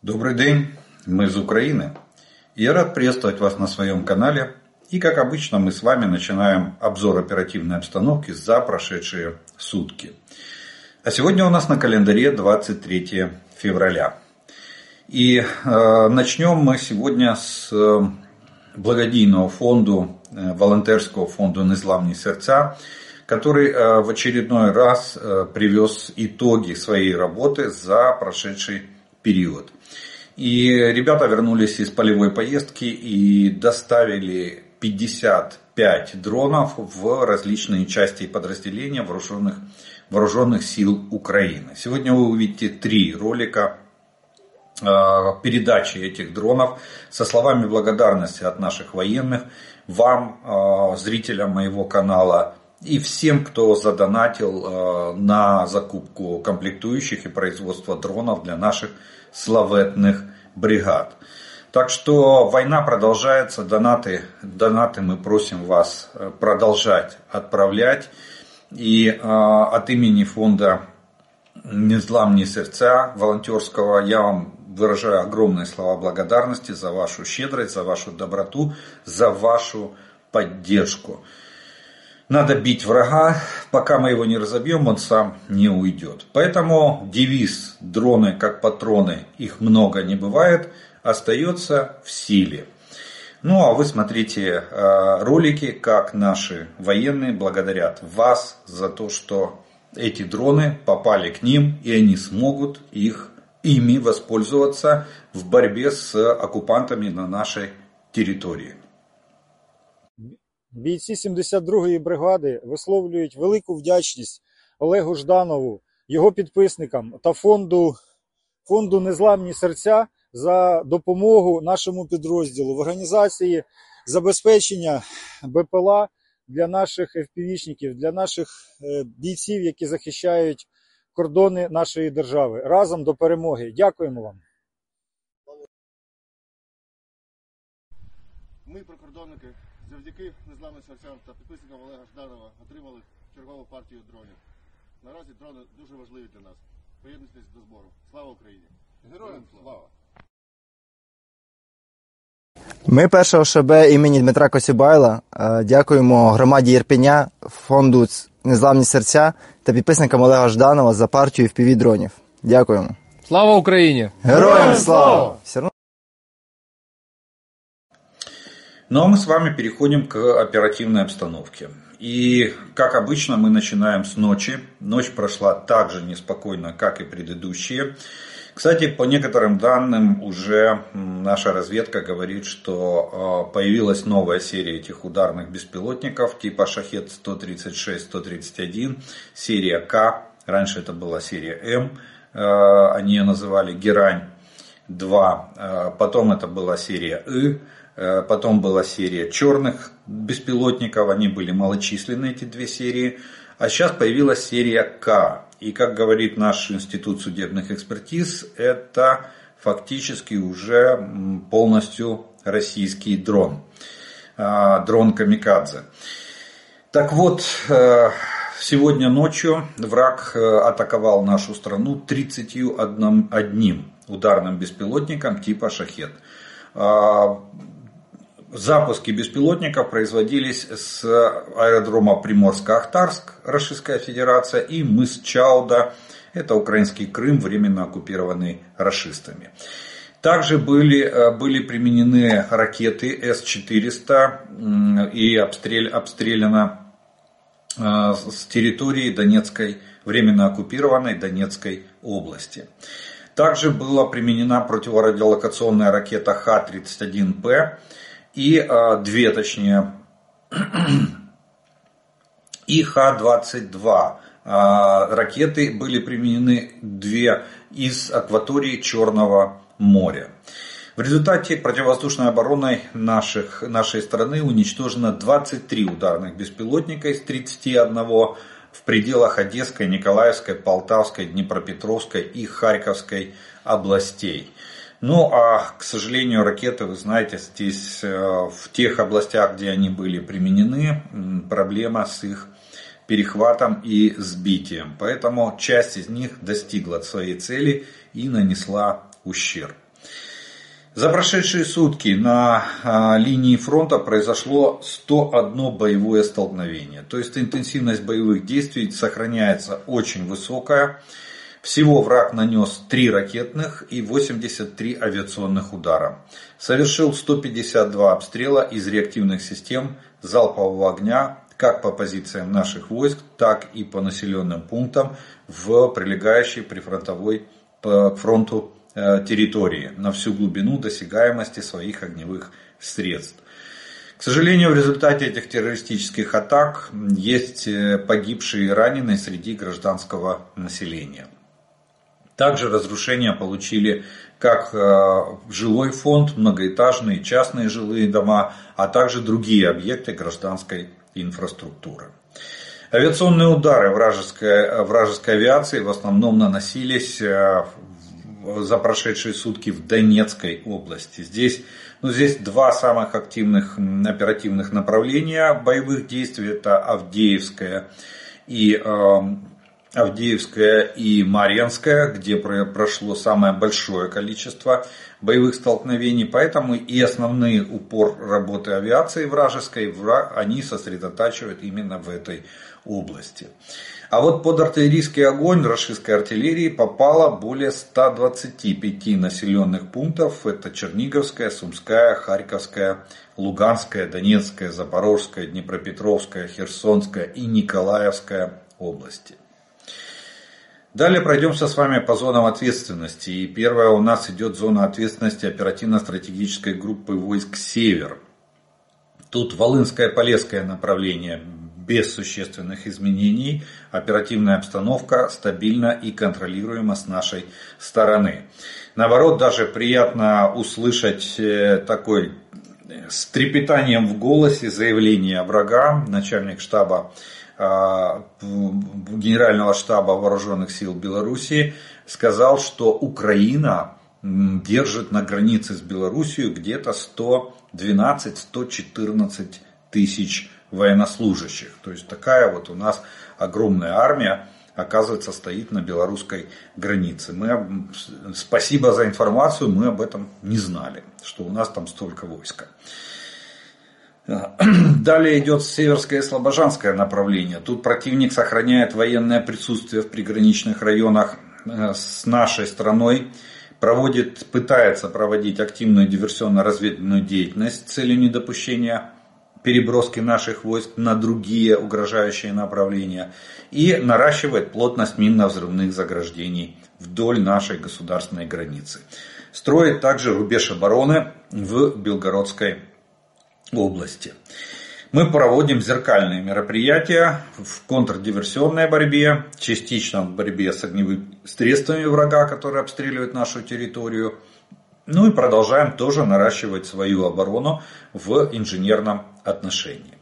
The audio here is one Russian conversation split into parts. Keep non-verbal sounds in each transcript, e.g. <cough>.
Добрый день, мы из Украины. Я рад приветствовать вас на своем канале. И как обычно мы с вами начинаем обзор оперативной обстановки за прошедшие сутки. А сегодня у нас на календаре 23 февраля. И э, начнем мы сегодня с э, благодійного фонду, э, волонтерского фонда «Незламні сердца», который э, в очередной раз э, привез итоги своей работы за прошедший период. И ребята вернулись из полевой поездки и доставили 55 дронов в различные части и подразделения вооруженных, вооруженных сил Украины. Сегодня вы увидите три ролика э, передачи этих дронов со словами благодарности от наших военных, вам, э, зрителям моего канала, и всем, кто задонатил э, на закупку комплектующих и производство дронов для наших славетных бригад. Так что война продолжается, донаты, донаты мы просим вас э, продолжать отправлять. И э, от имени фонда «Незламные сердца» волонтерского я вам выражаю огромные слова благодарности за вашу щедрость, за вашу доброту, за вашу поддержку. Надо бить врага, пока мы его не разобьем, он сам не уйдет. Поэтому девиз «дроны как патроны, их много не бывает» остается в силе. Ну а вы смотрите э, ролики, как наши военные благодарят вас за то, что эти дроны попали к ним и они смогут их ими воспользоваться в борьбе с оккупантами на нашей территории. Бійці 72-ї бригади висловлюють велику вдячність Олегу Жданову, його підписникам та фонду, фонду Незламні серця за допомогу нашому підрозділу в організації забезпечення БПЛА для наших FPV-шників, для наших е, бійців, які захищають кордони нашої держави. Разом до перемоги. Дякуємо вам. Ми, прикордонники, завдяки незламним серцям та підписникам Олега Жданова отримали чергову партію дронів. Наразі дрони дуже важливі для нас. Поєднуйтесь до збору. Слава Україні! Героям слава! Ми 1 ШБ імені Дмитра Косюбайла е, дякуємо громаді Єрпеня, фонду Незламні серця та підписникам Олега Жданова за партію впіві дронів. Дякуємо. Слава Україні! Героям слава! Ну а мы с вами переходим к оперативной обстановке. И, как обычно, мы начинаем с ночи. Ночь прошла так же неспокойно, как и предыдущие. Кстати, по некоторым данным уже наша разведка говорит, что появилась новая серия этих ударных беспилотников типа Шахет-136-131, серия К, раньше это была серия М, они ее называли Герань-2, потом это была серия И, потом была серия черных беспилотников, они были малочисленны эти две серии, а сейчас появилась серия К, и как говорит наш институт судебных экспертиз, это фактически уже полностью российский дрон. А, дрон Камикадзе. Так вот, э, сегодня ночью враг э, атаковал нашу страну 31 ударным беспилотником типа «Шахет». Запуски беспилотников производились с аэродрома Приморско-Ахтарск, Российская Федерация, и мыс Чауда, это украинский Крым, временно оккупированный расистами. Также были, э, были применены ракеты С-400 и обстрел, обстреляно э, с территории Донецкой, временно оккупированной Донецкой области. Также была применена противорадиолокационная ракета Х-31П, и а, две, точнее, и Х-22 а, ракеты были применены две из акватории Черного моря. В результате противовоздушной обороной наших, нашей страны уничтожено 23 ударных беспилотника из 31 в пределах Одесской, Николаевской, Полтавской, Днепропетровской и Харьковской областей. Ну, а, к сожалению, ракеты, вы знаете, здесь э, в тех областях, где они были применены, проблема с их перехватом и сбитием. Поэтому часть из них достигла своей цели и нанесла ущерб. За прошедшие сутки на а, линии фронта произошло 101 боевое столкновение. То есть интенсивность боевых действий сохраняется очень высокая. Всего враг нанес 3 ракетных и 83 авиационных удара. Совершил 152 обстрела из реактивных систем залпового огня как по позициям наших войск, так и по населенным пунктам в прилегающей прифронтовой к фронту Э, территории на всю глубину досягаемости своих огневых средств. К сожалению, в результате этих террористических атак есть э, погибшие и раненые среди гражданского населения. Также разрушения получили как э, жилой фонд, многоэтажные частные жилые дома, а также другие объекты гражданской инфраструктуры. Авиационные удары вражеской, вражеской авиации в основном наносились за прошедшие сутки в Донецкой области. Здесь, ну, здесь два самых активных оперативных направления боевых действий. Это Авдеевская и э, Авдеевская и Марьянская, где прошло самое большое количество боевых столкновений. Поэтому и основной упор работы авиации вражеской, они сосредотачивают именно в этой области. А вот под артиллерийский огонь российской артиллерии попало более 125 населенных пунктов. Это Черниговская, Сумская, Харьковская, Луганская, Донецкая, Запорожская, Днепропетровская, Херсонская и Николаевская области. Далее пройдемся с вами по зонам ответственности. И первая у нас идет зона ответственности оперативно-стратегической группы войск «Север». Тут Волынское Полесское направление без существенных изменений. Оперативная обстановка стабильна и контролируема с нашей стороны. Наоборот, даже приятно услышать э, такой э, с трепетанием в голосе заявление врага, начальник штаба Генерального штаба Вооруженных сил Белоруссии, сказал, что Украина держит на границе с Белоруссией где-то 112-114 тысяч военнослужащих. То есть такая вот у нас огромная армия, оказывается, стоит на белорусской границе. Мы, спасибо за информацию, мы об этом не знали, что у нас там столько войска. <clears throat> Далее идет северское и слобожанское направление. Тут противник сохраняет военное присутствие в приграничных районах э, с нашей страной, проводит, пытается проводить активную диверсионно-разведывательную деятельность с целью недопущения переброски наших войск на другие угрожающие направления и наращивает плотность минно-взрывных заграждений вдоль нашей государственной границы. Строит также рубеж обороны в Белгородской области. Мы проводим зеркальные мероприятия в контрдиверсионной борьбе, частично в борьбе с огневыми средствами врага, которые обстреливают нашу территорию, ну и продолжаем тоже наращивать свою оборону в инженерном отношении.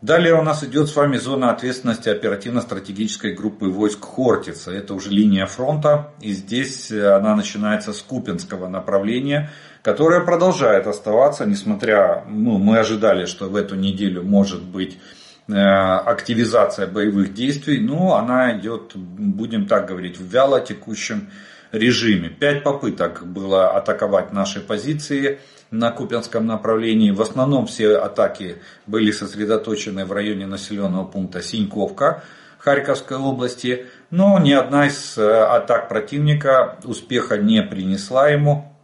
Далее у нас идет с вами зона ответственности оперативно-стратегической группы войск Хортица. Это уже линия фронта. И здесь она начинается с Купинского направления, которое продолжает оставаться, несмотря, ну, мы ожидали, что в эту неделю может быть э, активизация боевых действий, но она идет, будем так говорить, в вяло текущем режиме. Пять попыток было атаковать наши позиции на Купинском направлении. В основном все атаки были сосредоточены в районе населенного пункта Синьковка Харьковской области. Но ни одна из э, атак противника успеха не принесла ему.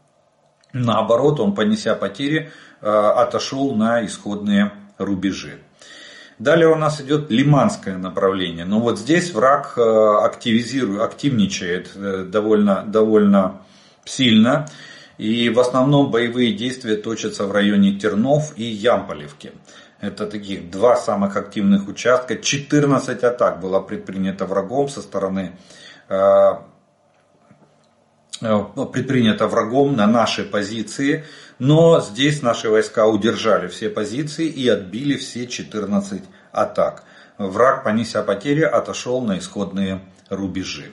Наоборот, он, понеся потери, э, отошел на исходные рубежи. Далее у нас идет лиманское направление. Но вот здесь враг э, активизирует, активничает довольно, довольно сильно. И в основном боевые действия точатся в районе Тернов и Ямполевки. Это таких два самых активных участка. 14 атак было предпринято врагом со стороны э, предпринято врагом на наши позиции. Но здесь наши войска удержали все позиции и отбили все 14 атак. Враг, понеся потери, отошел на исходные рубежи.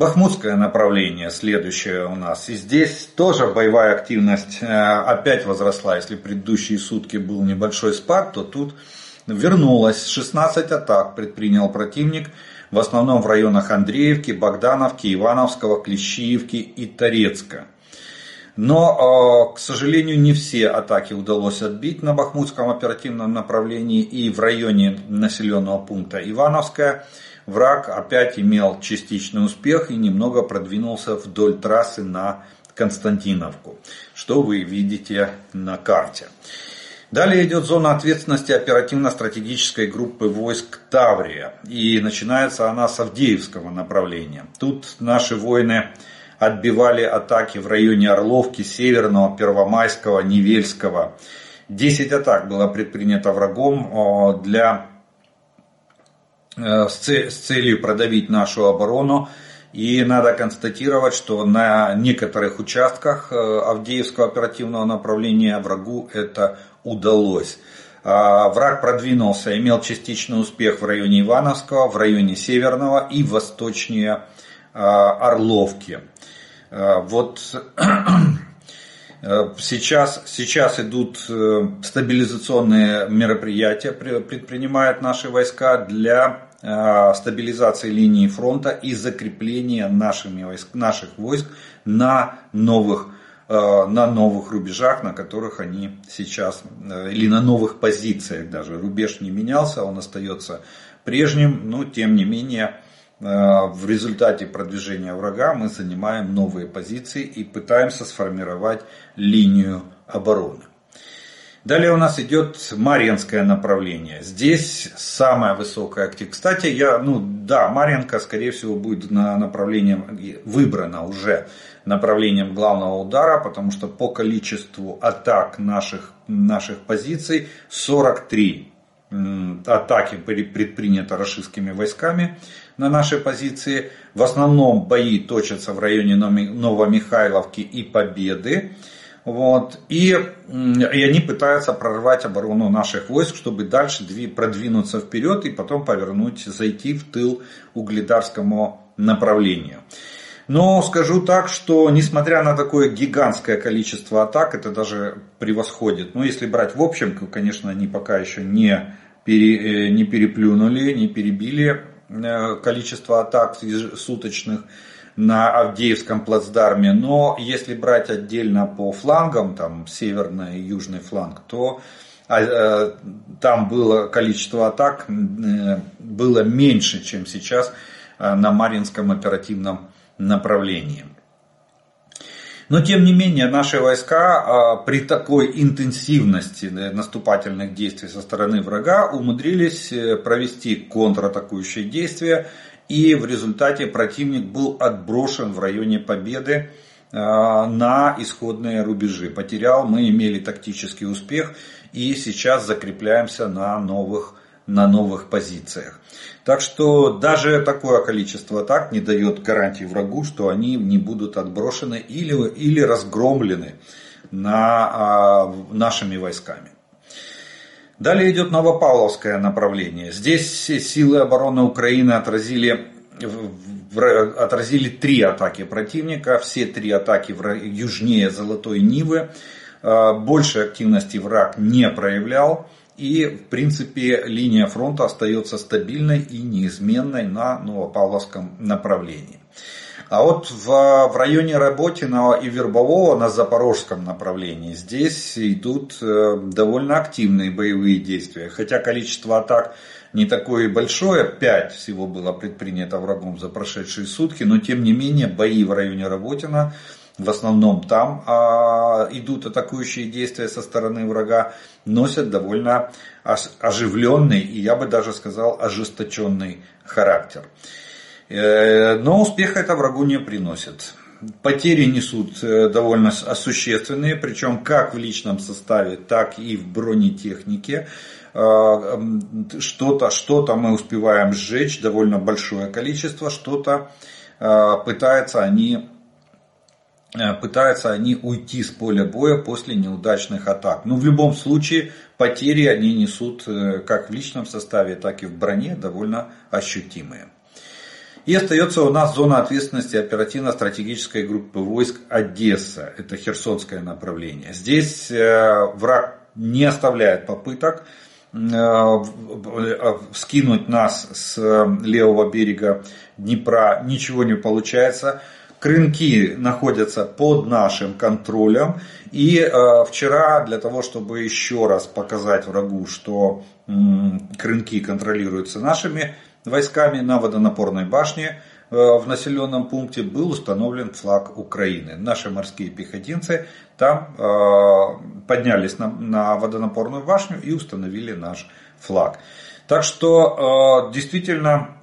Бахмутское направление следующее у нас. И здесь тоже боевая активность э, опять возросла. Если предыдущие сутки был небольшой спад, то тут вернулась. 16 атак предпринял противник. В основном в районах Андреевки, Богдановки, Ивановского, Клещиевки и Торецка. Но, к сожалению, не все атаки удалось отбить на Бахмутском оперативном направлении и в районе населенного пункта Ивановская. Враг опять имел частичный успех и немного продвинулся вдоль трассы на Константиновку, что вы видите на карте. Далее идет зона ответственности оперативно-стратегической группы войск Таврия. И начинается она с Авдеевского направления. Тут наши воины отбивали атаки в районе Орловки, Северного, Первомайского, Невельского. Десять атак было предпринято врагом для, э, с целью продавить нашу оборону. И надо констатировать, что на некоторых участках э, Авдеевского оперативного направления врагу это удалось. А, враг продвинулся, имел частичный успех в районе Ивановского, в районе Северного и восточнее а, Орловки. А, вот <clears throat> сейчас, сейчас идут э, стабилизационные мероприятия, предпринимают наши войска для стабилизации линии фронта и закрепления нашими войск, наших войск на новых Э, на новых рубежах, на которых они сейчас, э, или на новых позициях даже. Рубеж не менялся, он остается прежним, но тем не менее э, в результате продвижения врага мы занимаем новые позиции и пытаемся сформировать линию обороны. Далее у нас идет Марьинское направление. Здесь самая высокая активность. Кстати, я, ну да, Марьинка, скорее всего, будет на направлением выбрана уже направлением главного удара, потому что по количеству атак наших, наших позиций 43 атаки были предприняты рашистскими войсками на нашей позиции. В основном бои точатся в районе Новомихайловки и Победы. Вот. И, и они пытаются прорвать оборону наших войск, чтобы дальше продвинуться вперед и потом повернуть, зайти в тыл угледарскому направлению. Но скажу так, что несмотря на такое гигантское количество атак, это даже превосходит. Ну, если брать в общем, конечно, они пока еще не, пере, э, не переплюнули, не перебили э, количество атак суточных на Авдеевском плацдарме. Но если брать отдельно по флангам, там северный и южный фланг, то а, э, там было количество атак было меньше, чем сейчас на Маринском оперативном направлении. Но тем не менее наши войска а, при такой интенсивности наступательных действий со стороны врага умудрились э, провести контратакующие действия и в результате противник был отброшен в районе победы а, на исходные рубежи. Потерял, мы имели тактический успех и сейчас закрепляемся на новых, на новых позициях. Так что даже такое количество атак не дает гарантии врагу, что они не будут отброшены или, или разгромлены на, а, нашими войсками. Далее идет Новопавловское направление. Здесь силы обороны Украины отразили, отразили три атаки противника. Все три атаки южнее Золотой Нивы. А, больше активности враг не проявлял. И, в принципе, линия фронта остается стабильной и неизменной на Новопавловском направлении. А вот в, в районе Работиного и Вербового на Запорожском направлении здесь идут э, довольно активные боевые действия. Хотя количество атак не такое большое, 5 всего было предпринято врагом за прошедшие сутки, но тем не менее бои в районе Работина в основном там а, идут атакующие действия со стороны врага, носят довольно оживленный и я бы даже сказал ожесточенный характер. Э, но успеха это врагу не приносит. Потери несут э, довольно существенные, причем как в личном составе, так и в бронетехнике. Э, что-то что мы успеваем сжечь, довольно большое количество, что-то пытаются они пытаются они уйти с поля боя после неудачных атак. Но в любом случае потери они несут как в личном составе, так и в броне довольно ощутимые. И остается у нас зона ответственности оперативно-стратегической группы войск Одесса. Это Херсонское направление. Здесь э, враг не оставляет попыток скинуть нас с левого берега Днепра. Ничего не получается Крынки находятся под нашим контролем. И э, вчера для того, чтобы еще раз показать врагу, что э, крынки контролируются нашими войсками на водонапорной башне, э, в населенном пункте был установлен флаг Украины. Наши морские пехотинцы там э, поднялись на, на водонапорную башню и установили наш флаг. Так что э, действительно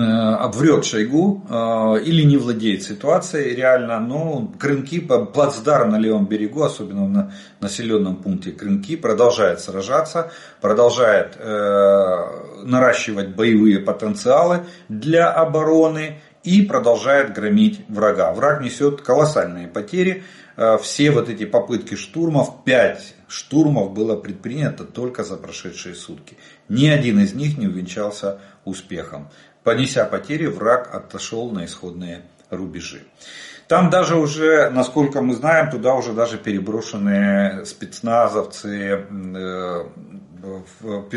обврет Шойгу э, или не владеет ситуацией реально, но Крынки, плацдарм на левом берегу, особенно на населенном пункте Крынки, продолжает сражаться, продолжает э, наращивать боевые потенциалы для обороны и продолжает громить врага. Враг несет колоссальные потери. Все вот эти попытки штурмов, 5 штурмов было предпринято только за прошедшие сутки. Ни один из них не увенчался успехом. Понеся потери, враг отошел на исходные рубежи. Там даже уже, насколько мы знаем, туда уже даже переброшены спецназовцы, э,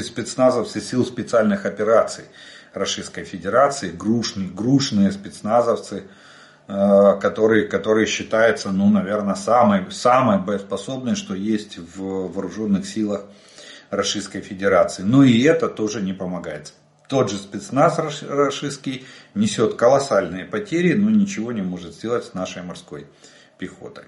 спецназовцы сил специальных операций Российской Федерации, грушные, грушные спецназовцы, э, которые, которые считаются, ну, наверное, самой, самой боеспособной, что есть в вооруженных силах Российской Федерации. Но и это тоже не помогает. Тот же спецназ рашистский несет колоссальные потери, но ничего не может сделать с нашей морской пехотой.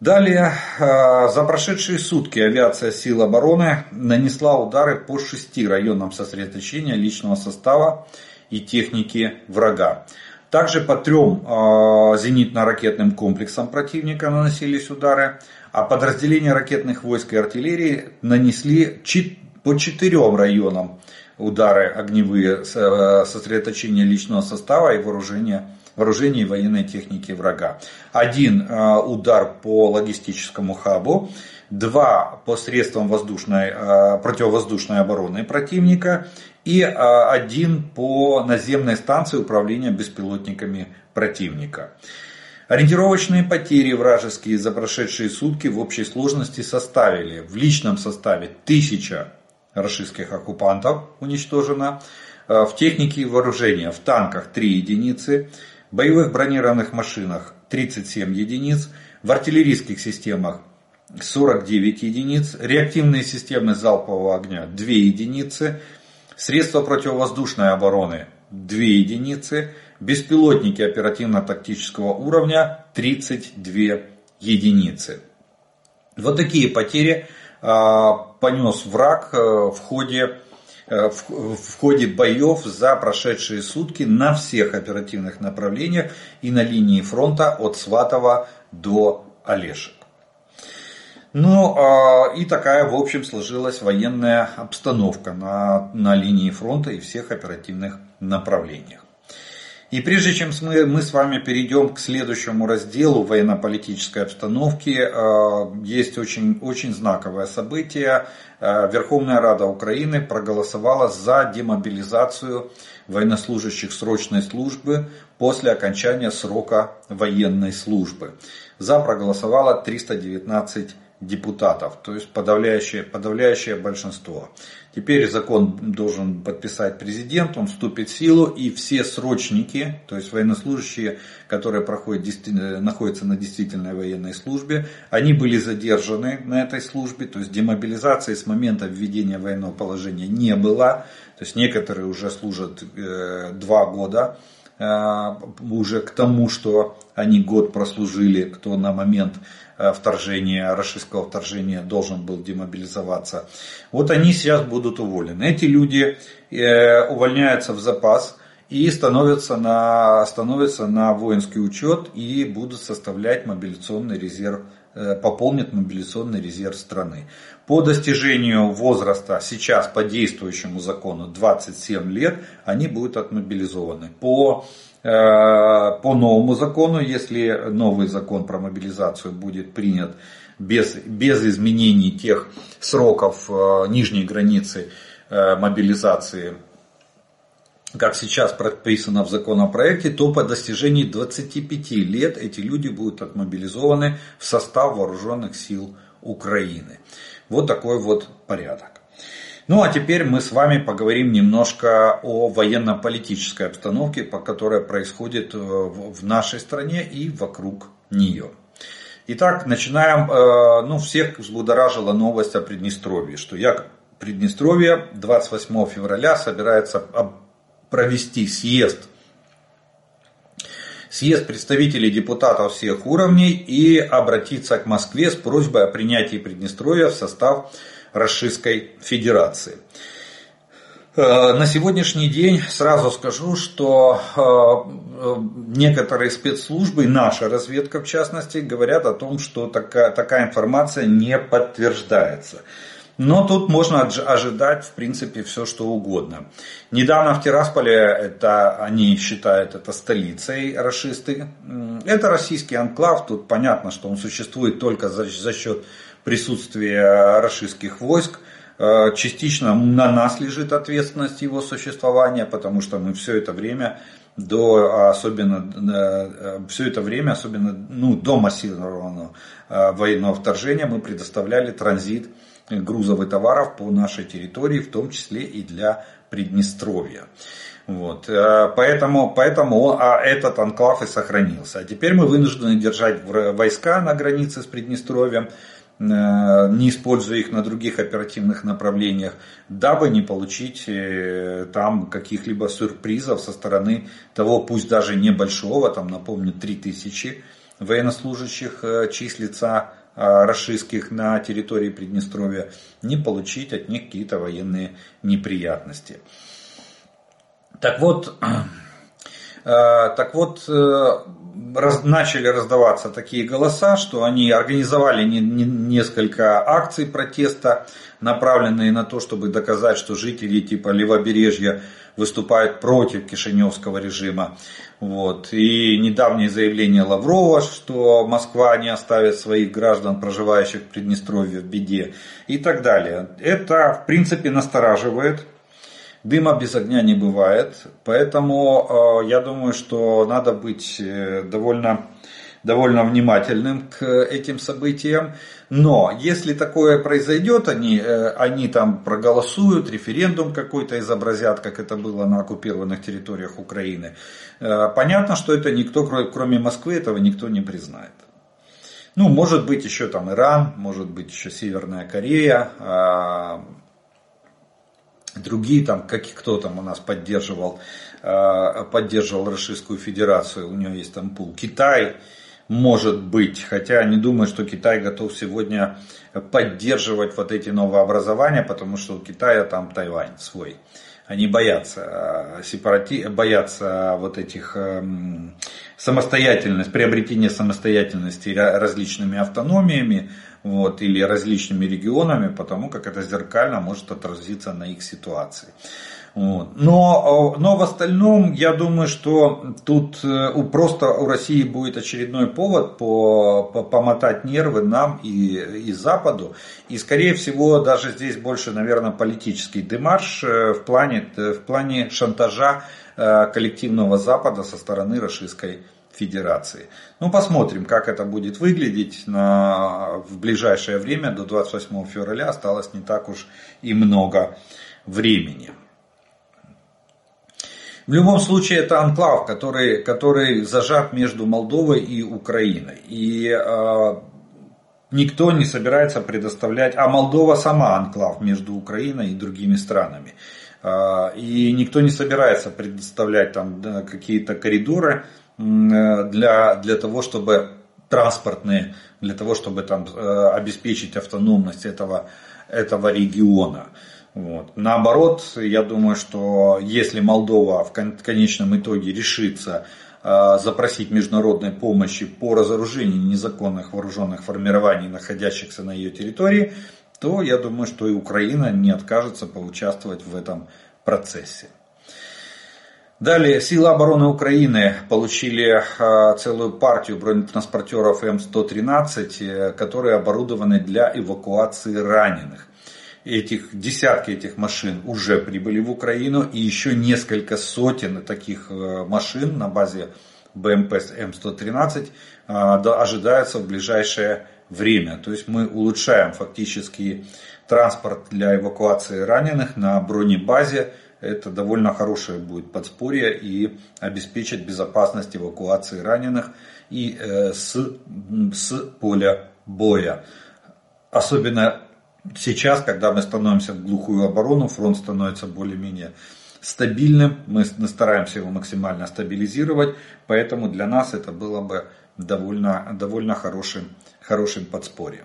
Далее, а, за прошедшие сутки авиация сил обороны нанесла удары по шести районам сосредоточения личного состава и техники врага. Также по трем а, зенитно-ракетным комплексам противника наносились удары, а подразделения ракетных войск и артиллерии нанесли по четырем районам удары огневые, э, сосредоточение личного состава и вооружения, вооружения и военной техники врага. Один э, удар по логистическому хабу, два по средствам воздушной, э, противовоздушной обороны противника и один по наземной станции управления беспилотниками противника. Ориентировочные потери вражеские за прошедшие сутки в общей сложности составили в личном составе 1000 российских оккупантов уничтожено. Э, в технике и вооружения в танках 3 единицы, боевых бронированных машинах 37 единиц, в артиллерийских системах 49 единиц, реактивные системы залпового огня 2 единицы, средства противовоздушной обороны 2 единицы, беспилотники оперативно-тактического уровня 32 единицы. Вот такие потери понес враг э, в ходе, э, в ходе боев за прошедшие сутки на всех оперативных направлениях и на линии фронта от Сватова до Олешек. Ну а, и такая, в общем, сложилась военная обстановка на, на линии фронта и всех оперативных направлениях. И прежде чем мы, мы с вами перейдем к следующему разделу военно-политической обстановки, э, есть очень, очень знаковое событие. Э, Верховная Рада Украины проголосовала за демобилизацию военнослужащих срочной службы после окончания срока военной службы. За проголосовало 319 депутатов, то есть подавляющее, подавляющее большинство. Теперь закон должен подписать президент, он вступит в силу, и все срочники, то есть военнослужащие, которые проходят, находятся на действительной военной службе, они были задержаны на этой службе, то есть демобилизации с момента введения военного положения не было, то есть некоторые уже служат э, два года, уже к тому, что они год прослужили, кто на момент Э, вторжения, российского вторжения должен был демобилизоваться. Вот они сейчас будут уволены. Эти люди э, увольняются в запас и становятся на, становятся на воинский учет и будут составлять мобилизационный резерв э, пополнит мобилизационный резерв страны. По достижению возраста сейчас по действующему закону 27 лет они будут отмобилизованы. По Э, по новому закону, если новый закон про мобилизацию будет принят без, без изменений тех сроков э, нижней границы э, мобилизации, как сейчас прописано в законопроекте, то по достижении 25 лет эти люди будут отмобилизованы в состав вооруженных сил Украины. Вот такой вот порядок. Ну а теперь мы с вами поговорим немножко о военно-политической обстановке, по которой происходит в нашей стране и вокруг нее. Итак, начинаем. Ну, всех взбудоражила новость о Приднестровье, что я Приднестровье 28 февраля собирается провести съезд съезд представителей депутатов всех уровней и обратиться к Москве с просьбой о принятии Приднестровья в состав Российской Федерации. Э, на сегодняшний день сразу скажу, что э, некоторые спецслужбы, наша разведка в частности, говорят о том, что такая, такая информация не подтверждается. Но тут можно ожидать, в принципе, все что угодно. Недавно в Тирасполе, это, они считают это столицей расисты. Это российский анклав, тут понятно, что он существует только за, за счет присутствия расистских войск. Э, частично на нас лежит ответственность его существования, потому что мы все это время до особенно э, все это время, особенно ну, до массированного э, военного вторжения, мы предоставляли транзит грузов и товаров по нашей территории, в том числе и для Приднестровья. Вот. Э, поэтому, поэтому а этот анклав и сохранился. А теперь мы вынуждены держать войска на границе с Приднестровьем, э, не используя их на других оперативных направлениях, дабы не получить э, там каких-либо сюрпризов со стороны того, пусть даже небольшого, там напомню, 3000 военнослужащих числится а, расистских на территории Приднестровья, не получить от них какие-то военные неприятности. Так вот, <clears throat> э, так вот, э, раз, начали раздаваться такие голоса, что они организовали не, не, несколько акций протеста, направленные на то, чтобы доказать, что жители типа Левобережья выступают против Кишиневского режима. Вот. И недавнее заявление Лаврова, что Москва не оставит своих граждан, проживающих в Приднестровье, в беде и так далее. Это, в принципе, настораживает. Дыма без огня не бывает. Поэтому э, я думаю, что надо быть э, довольно довольно внимательным к этим событиям. Но если такое произойдет, они, э, они там проголосуют, референдум какой-то изобразят, как это было на оккупированных территориях Украины. Э, понятно, что это никто, кроме Москвы, этого никто не признает. Ну, может быть еще там Иран, может быть еще Северная Корея, а, другие там, как кто там у нас поддерживал, а, поддерживал Российскую Федерацию, у него есть там пул, Китай, может быть. Хотя не думаю, что Китай готов сегодня поддерживать вот эти новообразования, потому что у Китая там Тайвань свой. Они боятся э, сепарати... боятся вот этих эм, самостоятельность, приобретения самостоятельности различными автономиями вот, или различными регионами, потому как это зеркально может отразиться на их ситуации. Но, но в остальном, я думаю, что тут э, просто у России будет очередной повод по, по, помотать нервы нам и, и Западу. И, скорее всего, даже здесь больше, наверное, политический демарш э, в плане, э, в плане шантажа коллективного Запада со стороны Российской Федерации. Ну, посмотрим, как это будет выглядеть на, в ближайшее время. До 28 февраля осталось не так уж и много времени. В любом случае это анклав, который, который зажат между Молдовой и Украиной. И э, никто не собирается предоставлять, а Молдова сама анклав между Украиной и другими странами. Э, и никто не собирается предоставлять там какие-то коридоры для, для того, чтобы транспортные, для того, чтобы там э, обеспечить автономность этого, этого региона. Вот. Наоборот, я думаю, что если Молдова в конечном итоге решится э, запросить международной помощи по разоружению незаконных вооруженных формирований, находящихся на ее территории, то я думаю, что и Украина не откажется поучаствовать в этом процессе. Далее, силы обороны Украины получили э, целую партию бронетранспортеров М113, э, которые оборудованы для эвакуации раненых этих, десятки этих машин уже прибыли в Украину, и еще несколько сотен таких э, машин на базе БМП М113 э, ожидается в ближайшее время. То есть мы улучшаем фактически транспорт для эвакуации раненых на бронебазе. Это довольно хорошее будет подспорье и обеспечит безопасность эвакуации раненых и э, с, с поля боя. Особенно сейчас, когда мы становимся в глухую оборону, фронт становится более-менее стабильным, мы стараемся его максимально стабилизировать, поэтому для нас это было бы довольно, довольно хорошим, хорошим подспорьем.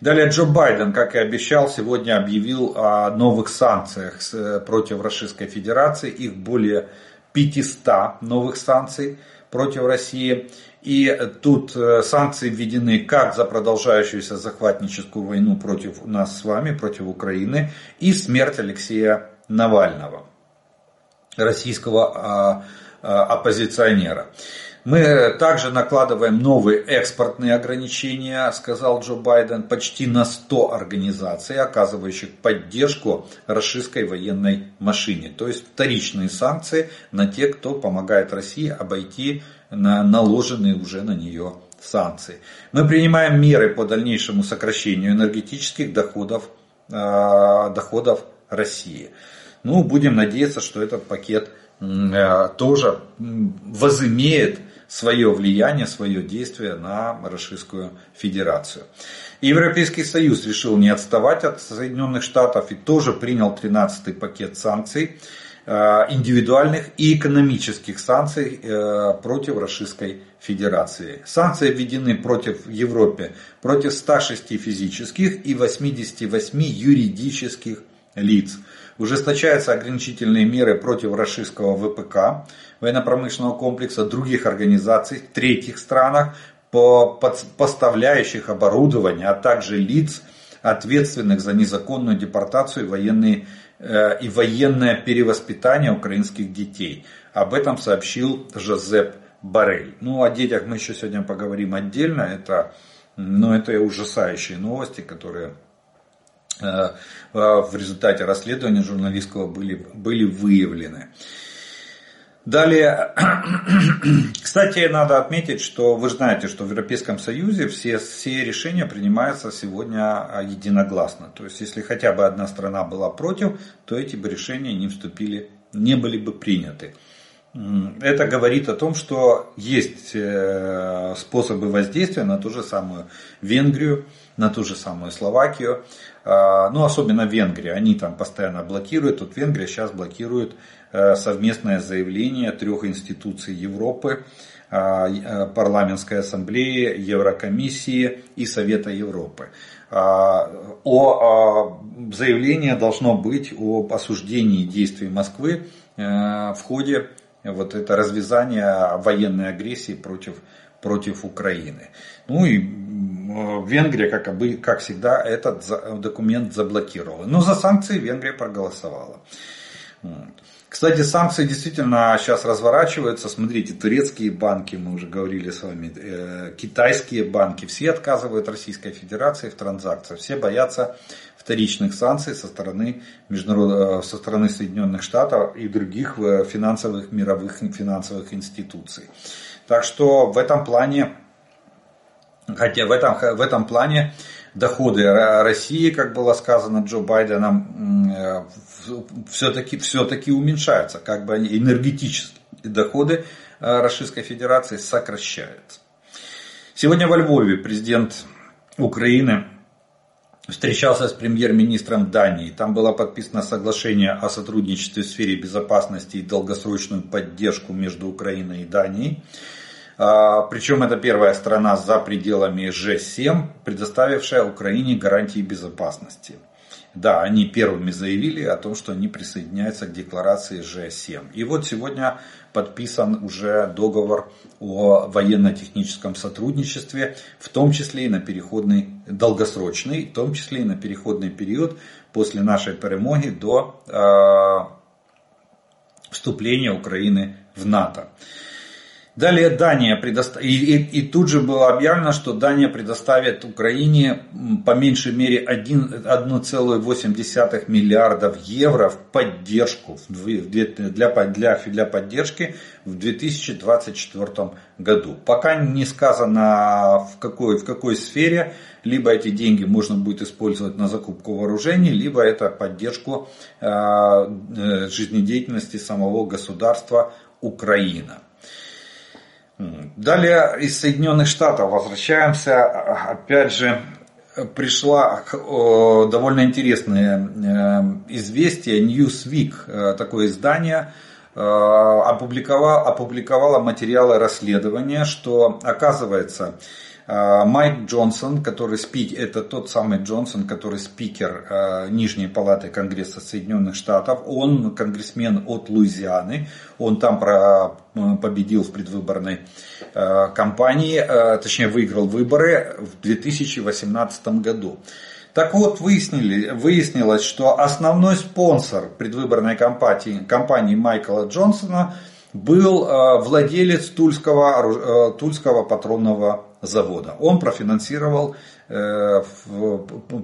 Далее Джо Байден, как и обещал, сегодня объявил о новых санкциях против Российской Федерации. Их более 500 новых санкций против России. И тут э, санкции введены как за продолжающуюся захватническую войну против нас с вами, против Украины, и смерть Алексея Навального, российского а, а, оппозиционера. Мы также накладываем новые экспортные ограничения, сказал Джо Байден, почти на 100 организаций, оказывающих поддержку российской военной машине. То есть вторичные санкции на тех, кто помогает России обойти на наложенные уже на нее санкции. Мы принимаем меры по дальнейшему сокращению энергетических доходов, э, доходов России. Ну, будем надеяться, что этот пакет э, тоже возымеет свое влияние, свое действие на Российскую Федерацию. Европейский Союз решил не отставать от Соединенных Штатов и тоже принял 13-й пакет санкций, индивидуальных и экономических санкций э, против Российской Федерации. Санкции введены против Европы, против 106 физических и 88 юридических лиц. Ужесточаются ограничительные меры против российского ВПК, военно-промышленного комплекса, других организаций в третьих странах, по поставляющих оборудование, а также лиц, ответственных за незаконную депортацию и, военные, э, и военное перевоспитание украинских детей. Об этом сообщил Жозеп Барель. Ну, о детях мы еще сегодня поговорим отдельно. Это, ну, это ужасающие новости, которые э, э, в результате расследования журналистского были, были выявлены. Далее, <clears throat> кстати, надо отметить, что вы знаете, что в Европейском Союзе все, все решения принимаются сегодня а, единогласно. То есть, если хотя бы одна страна была против, то эти бы решения не вступили, не были бы приняты. Это говорит о том, что есть э, способы воздействия на ту же самую Венгрию, на ту же самую Словакию, а, ну особенно Венгрия, они там постоянно блокируют, тут Венгрия сейчас блокирует совместное заявление трех институций Европы, а, э, парламентской ассамблеи, Еврокомиссии и Совета Европы. О, заявление должно быть об осуждении действий Москвы э, в ходе вот это развязания военной агрессии против, против Украины. Ну и Венгрия, как, как всегда, этот документ заблокировала. Но за санкции Венгрия проголосовала. Кстати, санкции действительно сейчас разворачиваются. Смотрите, турецкие банки, мы уже говорили с вами, э, китайские банки, все отказывают Российской Федерации в транзакциях. Все боятся вторичных санкций со стороны, международ... Э, со стороны Соединенных Штатов и других э, финансовых, мировых финансовых институций. Так что в этом плане, хотя в этом, в этом плане доходы России, как было сказано Джо Байденом, все-таки все уменьшаются, как бы они энергетические доходы э, Российской Федерации сокращаются. Сегодня во Львове президент Украины встречался с премьер-министром Дании. Там было подписано соглашение о сотрудничестве в сфере безопасности и долгосрочную поддержку между Украиной и Данией. А, Причем это первая страна за пределами G7, предоставившая Украине гарантии безопасности. Да, они первыми заявили о том, что они присоединяются к декларации G7. И вот сегодня подписан уже договор о военно-техническом сотрудничестве, в том числе и на переходный, долгосрочный, в том числе и на переходный период после нашей перемоги до э, вступления Украины в НАТО. Далее Дания предоставит, и, и, и тут же было объявлено, что Дания предоставит Украине по меньшей мере 1,8 миллиардов евро в поддержку, для, для, для поддержки в 2024 году. Пока не сказано в какой, в какой сфере, либо эти деньги можно будет использовать на закупку вооружений, либо это поддержку э, э жизнедеятельности самого государства Украина. Далее из Соединенных Штатов возвращаемся. Опять же, пришла довольно интересное э, известие. Newsweek, э, такое издание, э, опубликовало, опубликовало материалы расследования, что оказывается Майк Джонсон, который спик, это тот самый Джонсон, который спикер а, Нижней палаты Конгресса Соединенных Штатов. Он конгрессмен от Луизианы. Он там победил в предвыборной а, кампании, точнее выиграл выборы в 2018 году. Так вот, выяснили, выяснилось, что основной спонсор предвыборной кампании, кампании Майкла Джонсона был владелец Тульского, Тульского патронного завода. Он профинансировал э,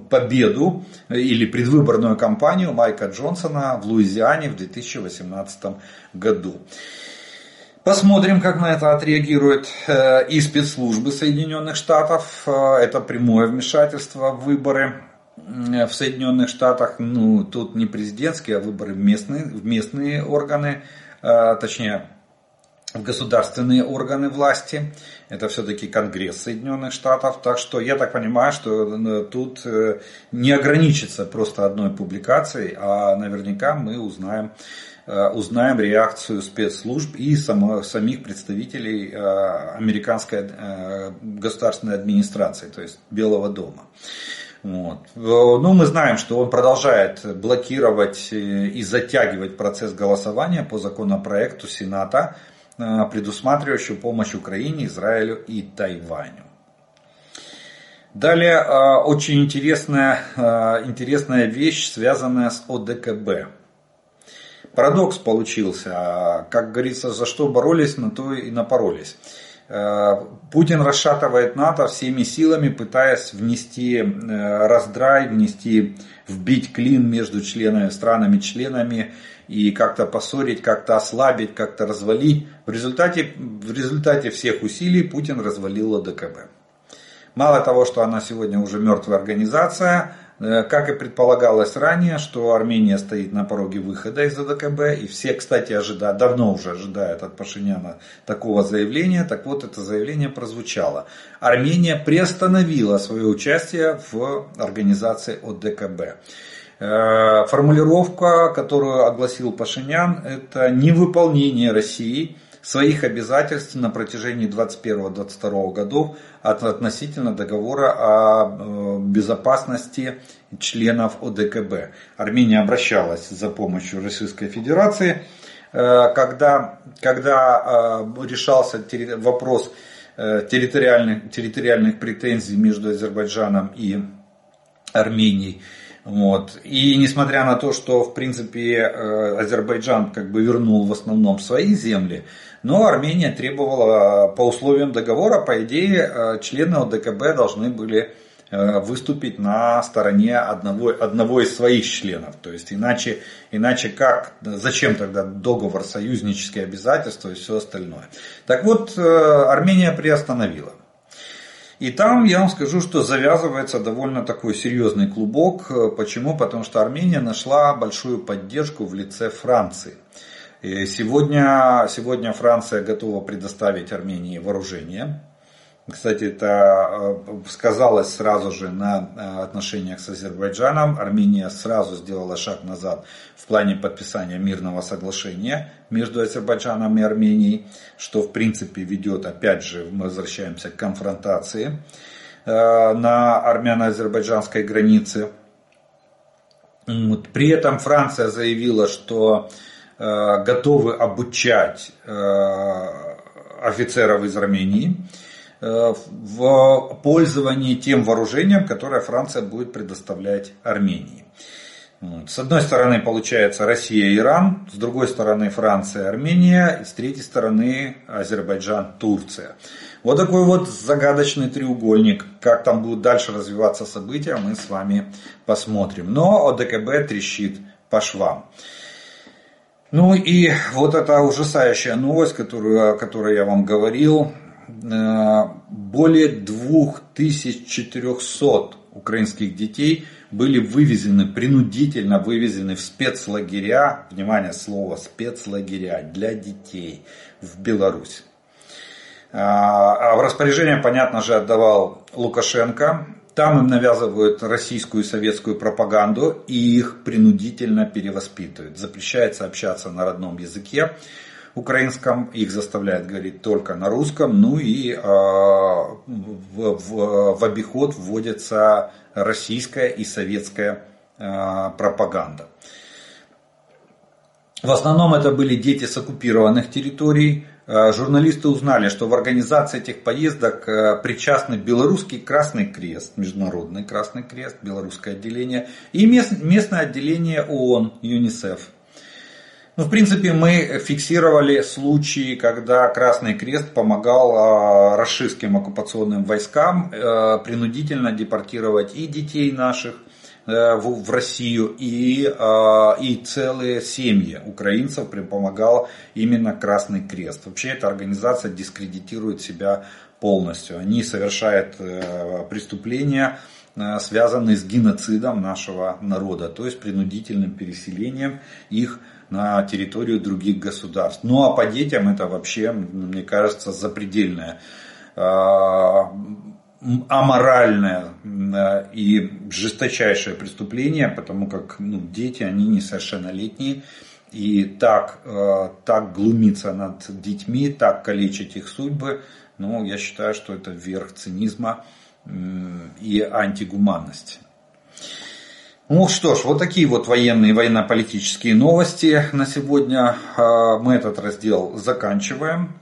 победу или предвыборную кампанию Майка Джонсона в Луизиане в 2018 году. Посмотрим, как на это отреагируют э, и спецслужбы Соединенных Штатов. Э, это прямое вмешательство в выборы в Соединенных Штатах. Ну, тут не президентские, а выборы в местные, в местные органы, точнее, государственные органы власти. Это все-таки Конгресс Соединенных Штатов. Так что я так понимаю, что э, тут э, не ограничится просто одной публикацией, а наверняка мы узнаем, э, узнаем реакцию спецслужб и самих представителей американской государственной администрации, то есть Белого дома. Вот. Ну, мы знаем, что он продолжает блокировать и затягивать процесс голосования по законопроекту Сената предусматривающую помощь Украине, Израилю и Тайваню. Далее э, очень интересная, э, интересная вещь, связанная с ОДКБ. Парадокс получился. Как говорится, за что боролись, на то и напоролись. Путин расшатывает НАТО всеми силами, пытаясь внести раздрай, внести, вбить клин между членами, странами-членами и как-то поссорить, как-то ослабить, как-то развалить. В результате, в результате всех усилий Путин развалил ОДКБ. Мало того, что она сегодня уже мертвая организация, э, как и предполагалось ранее, что Армения стоит на пороге выхода из ОДКБ, и все, кстати, ожидают, давно уже ожидают от Пашиняна такого заявления, так вот это заявление прозвучало. Армения приостановила свое участие в организации ОДКБ. Э, формулировка, которую огласил Пашинян, это невыполнение России своих обязательств на протяжении 21-22 годов относительно договора о э, безопасности членов ОДКБ. Армения обращалась за помощью Российской Федерации, э, когда, когда решался вопрос территориальных, территориальных претензий между Азербайджаном и Арменией. Вот. И несмотря на то, что в принципе э, Азербайджан как бы вернул в основном свои земли, но Армения требовала по условиям договора, по идее, э, члены ОДКБ должны были э, выступить на стороне одного, одного из своих членов. То есть иначе, иначе как, зачем тогда договор, союзнические обязательства и все остальное. Так вот, Армения приостановила. И там, я вам скажу, что завязывается довольно такой серьезный клубок. Почему? Потому что Армения нашла большую поддержку в лице Франции. Сегодня, сегодня Франция готова предоставить Армении вооружение. Кстати, это э, сказалось сразу же на э, отношениях с Азербайджаном. Армения сразу сделала шаг назад в плане подписания мирного соглашения между Азербайджаном и Арменией, что в принципе ведет, опять же, мы возвращаемся к конфронтации э, на армяно-азербайджанской границе. При этом Франция заявила, что готовы обучать офицеров из Армении в пользовании тем вооружением, которое Франция будет предоставлять Армении. С одной стороны получается Россия и Иран, с другой стороны Франция и Армения, и с третьей стороны Азербайджан, Турция. Вот такой вот загадочный треугольник. Как там будут дальше развиваться события, мы с вами посмотрим. Но ОДКБ трещит по швам. Ну и вот эта ужасающая новость, которую, о которой я вам говорил, э, более 2400 украинских детей были вывезены, принудительно вывезены в спецлагеря, внимание, слово спецлагеря для детей в Беларусь. А, а в распоряжение, понятно же, отдавал Лукашенко. Там им навязывают российскую и советскую пропаганду и их принудительно перевоспитывают. Запрещается общаться на родном языке украинском, их заставляют говорить только на русском, ну и э, в, в, в обиход вводится российская и советская э, пропаганда. В основном это были дети с оккупированных территорий, Э, журналисты узнали, что в организации этих поездок причастны Белорусский Красный Крест, Международный Красный Крест, белорусское отделение и местное отделение ООН, ЮНИСЕФ. Ну, в принципе, мы фиксировали случаи, когда Красный Крест помогал э, расистским оккупационным войскам принудительно депортировать и детей наших, Э, в Россию, и, э, и целые семьи украинцев помогал именно Красный Крест. Вообще эта организация дискредитирует себя полностью. Они совершают э, преступления, связанные с геноцидом нашего народа, то есть принудительным переселением их на территорию других государств. Ну а по детям это вообще, мне кажется, запредельное аморальное э, и жесточайшее преступление, потому как ну, дети, они несовершеннолетние, и так, э, так глумиться над детьми, так калечить их судьбы, ну, я считаю, что это верх цинизма и антигуманности. Ну что ж, вот такие вот военные и военно-политические новости на сегодня. А, мы этот раздел заканчиваем.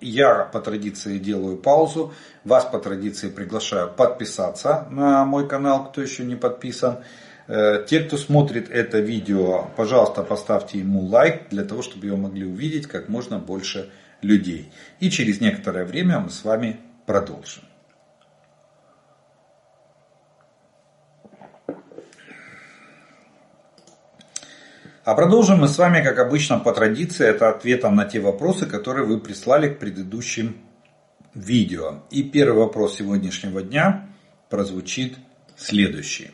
Я по традиции делаю паузу. Вас по традиции приглашаю подписаться на мой канал, кто еще не подписан. Э, те, кто смотрит это видео, пожалуйста, поставьте ему лайк, для того, чтобы его могли увидеть как можно больше людей. И через некоторое время мы с вами продолжим. А продолжим мы с вами, как обычно, по традиции, это ответом на те вопросы, которые вы прислали к предыдущим видео. И первый вопрос сегодняшнего дня прозвучит следующий.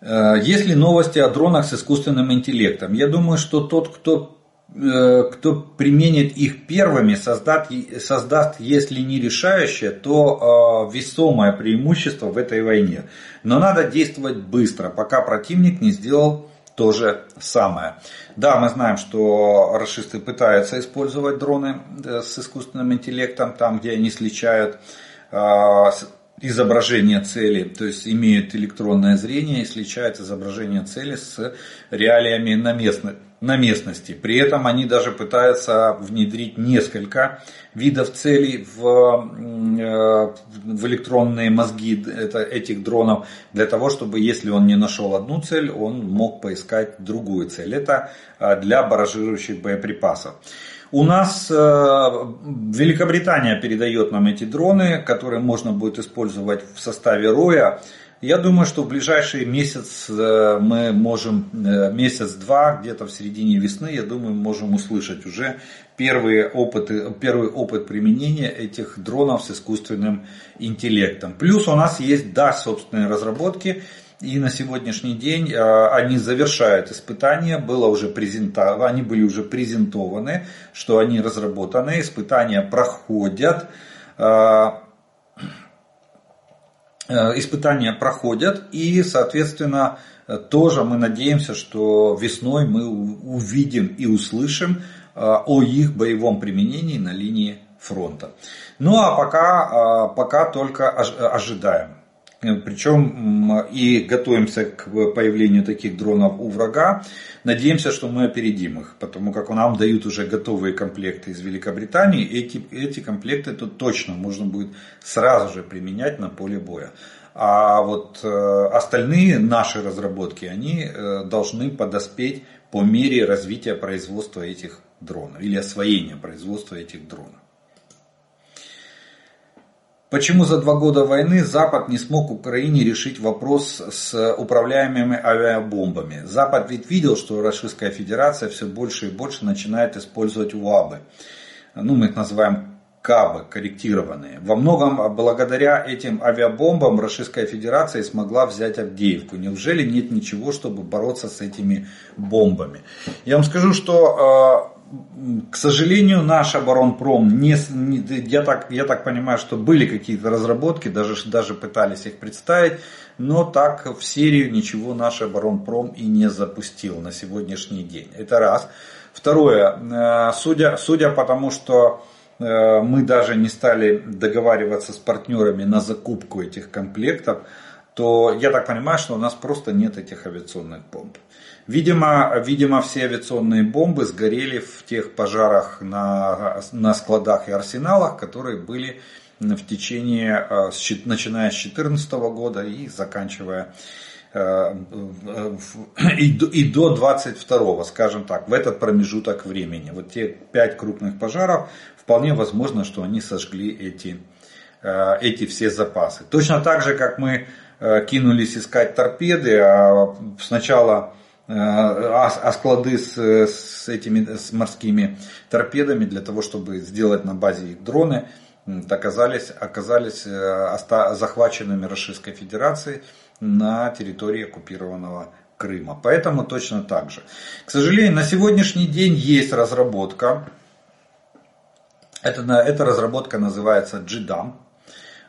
Э, есть ли новости о дронах с искусственным интеллектом? Я думаю, что тот, кто кто применит их первыми, создаст, создаст если не решающее, то э, весомое преимущество в этой войне. Но надо действовать быстро, пока противник не сделал то же самое. Да, мы знаем, что расисты пытаются использовать дроны э, с искусственным интеллектом, там, где они сличают изображение цели, то есть имеют электронное зрение и сличают изображение цели с реалиями на, местно, на местности. При этом они даже пытаются внедрить несколько видов целей в, э, в электронные мозги этих дронов, для того, чтобы если он не нашел одну цель, он мог поискать другую цель. Это э, для баражирующих боеприпасов. У нас э, Великобритания передает нам эти дроны, которые можно будет использовать в составе роя. Я думаю, что в ближайший месяц э, мы можем, э, месяц-два, где-то в середине весны, я думаю, можем услышать уже первые опыты, первый опыт применения этих дронов с искусственным интеллектом. Плюс у нас есть, да, собственные разработки, и на сегодняшний день а, они завершают испытания, было уже презента... они были уже презентованы, что они разработаны, испытания проходят. А, а, испытания проходят и, соответственно, тоже мы надеемся, что весной мы увидим и услышим о их боевом применении на линии фронта. Ну а пока, пока только ожидаем. Причем и готовимся к появлению таких дронов у врага. Надеемся, что мы опередим их, потому как нам дают уже готовые комплекты из Великобритании. Эти, эти комплекты тут точно можно будет сразу же применять на поле боя. А вот э, остальные наши разработки, они э, должны подоспеть по мере развития производства этих дронов или освоения производства этих дронов. Почему за два года войны Запад не смог Украине решить вопрос с управляемыми авиабомбами? Запад ведь видел, что Российская Федерация все больше и больше начинает использовать УАБы. Ну, мы их называем КАБы, корректированные. Во многом благодаря этим авиабомбам Российская Федерация смогла взять Авдеевку. Неужели нет ничего, чтобы бороться с этими бомбами? Я вам скажу, что к сожалению, наш оборонпром, не, не, я, так, я так понимаю, что были какие-то разработки, даже, даже пытались их представить, но так в серию ничего наш оборонпром и не запустил на сегодняшний день. Это раз. Второе, э, судя, судя по тому, что э, мы даже не стали договариваться с партнерами на закупку этих комплектов, то я так понимаю, что у нас просто нет этих авиационных бомб. Видимо, видимо, все авиационные бомбы сгорели в тех пожарах на, на складах и арсеналах, которые были в течение, э, начиная с 2014 года и заканчивая э, и до, и до 22, скажем так, в этот промежуток времени. Вот те пять крупных пожаров, вполне возможно, что они сожгли эти, э, эти все запасы. Точно так же, как мы кинулись искать торпеды, а сначала а, а склады с, с этими с морскими торпедами для того, чтобы сделать на базе их дроны, оказались, оказались э, захваченными Российской Федерацией на территории оккупированного Крыма. Поэтому точно так же. К сожалению, на сегодняшний день есть разработка. Это, эта разработка называется GDAM.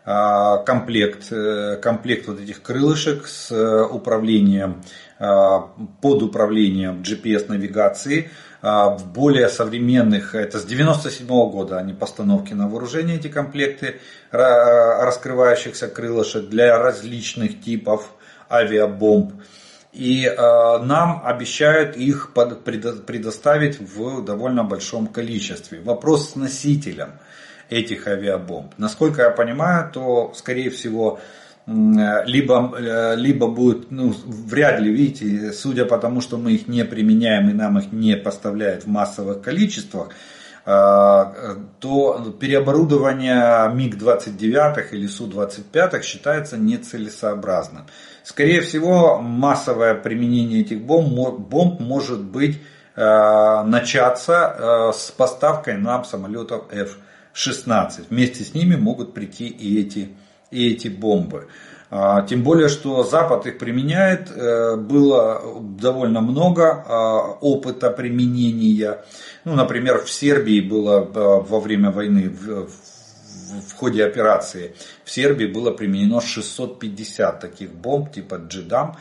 А, комплект, э, комплект вот этих крылышек с управлением под управлением GPS-навигации а, в более современных, это с 97 -го года они постановки на вооружение, эти комплекты раскрывающихся крылышек для различных типов авиабомб. И э, нам обещают их предоставить в довольно большом количестве. Вопрос с носителем этих авиабомб. Насколько я понимаю, то, скорее всего, либо, э, либо будет, ну, вряд ли, видите, судя по тому, что мы их не применяем и нам их не поставляют в массовых количествах, а, то переоборудование МиГ-29 или Су-25 считается нецелесообразным. Скорее всего, массовое применение этих бомб, бомб может быть э, начаться э, с поставкой нам самолетов F-16. Вместе с ними могут прийти и эти и эти бомбы. А, тем более, что Запад их применяет, э, было довольно много а, опыта применения. Ну, например, в Сербии было э, во время войны, в ходе операции в Сербии было применено 650 таких бомб типа Джидам.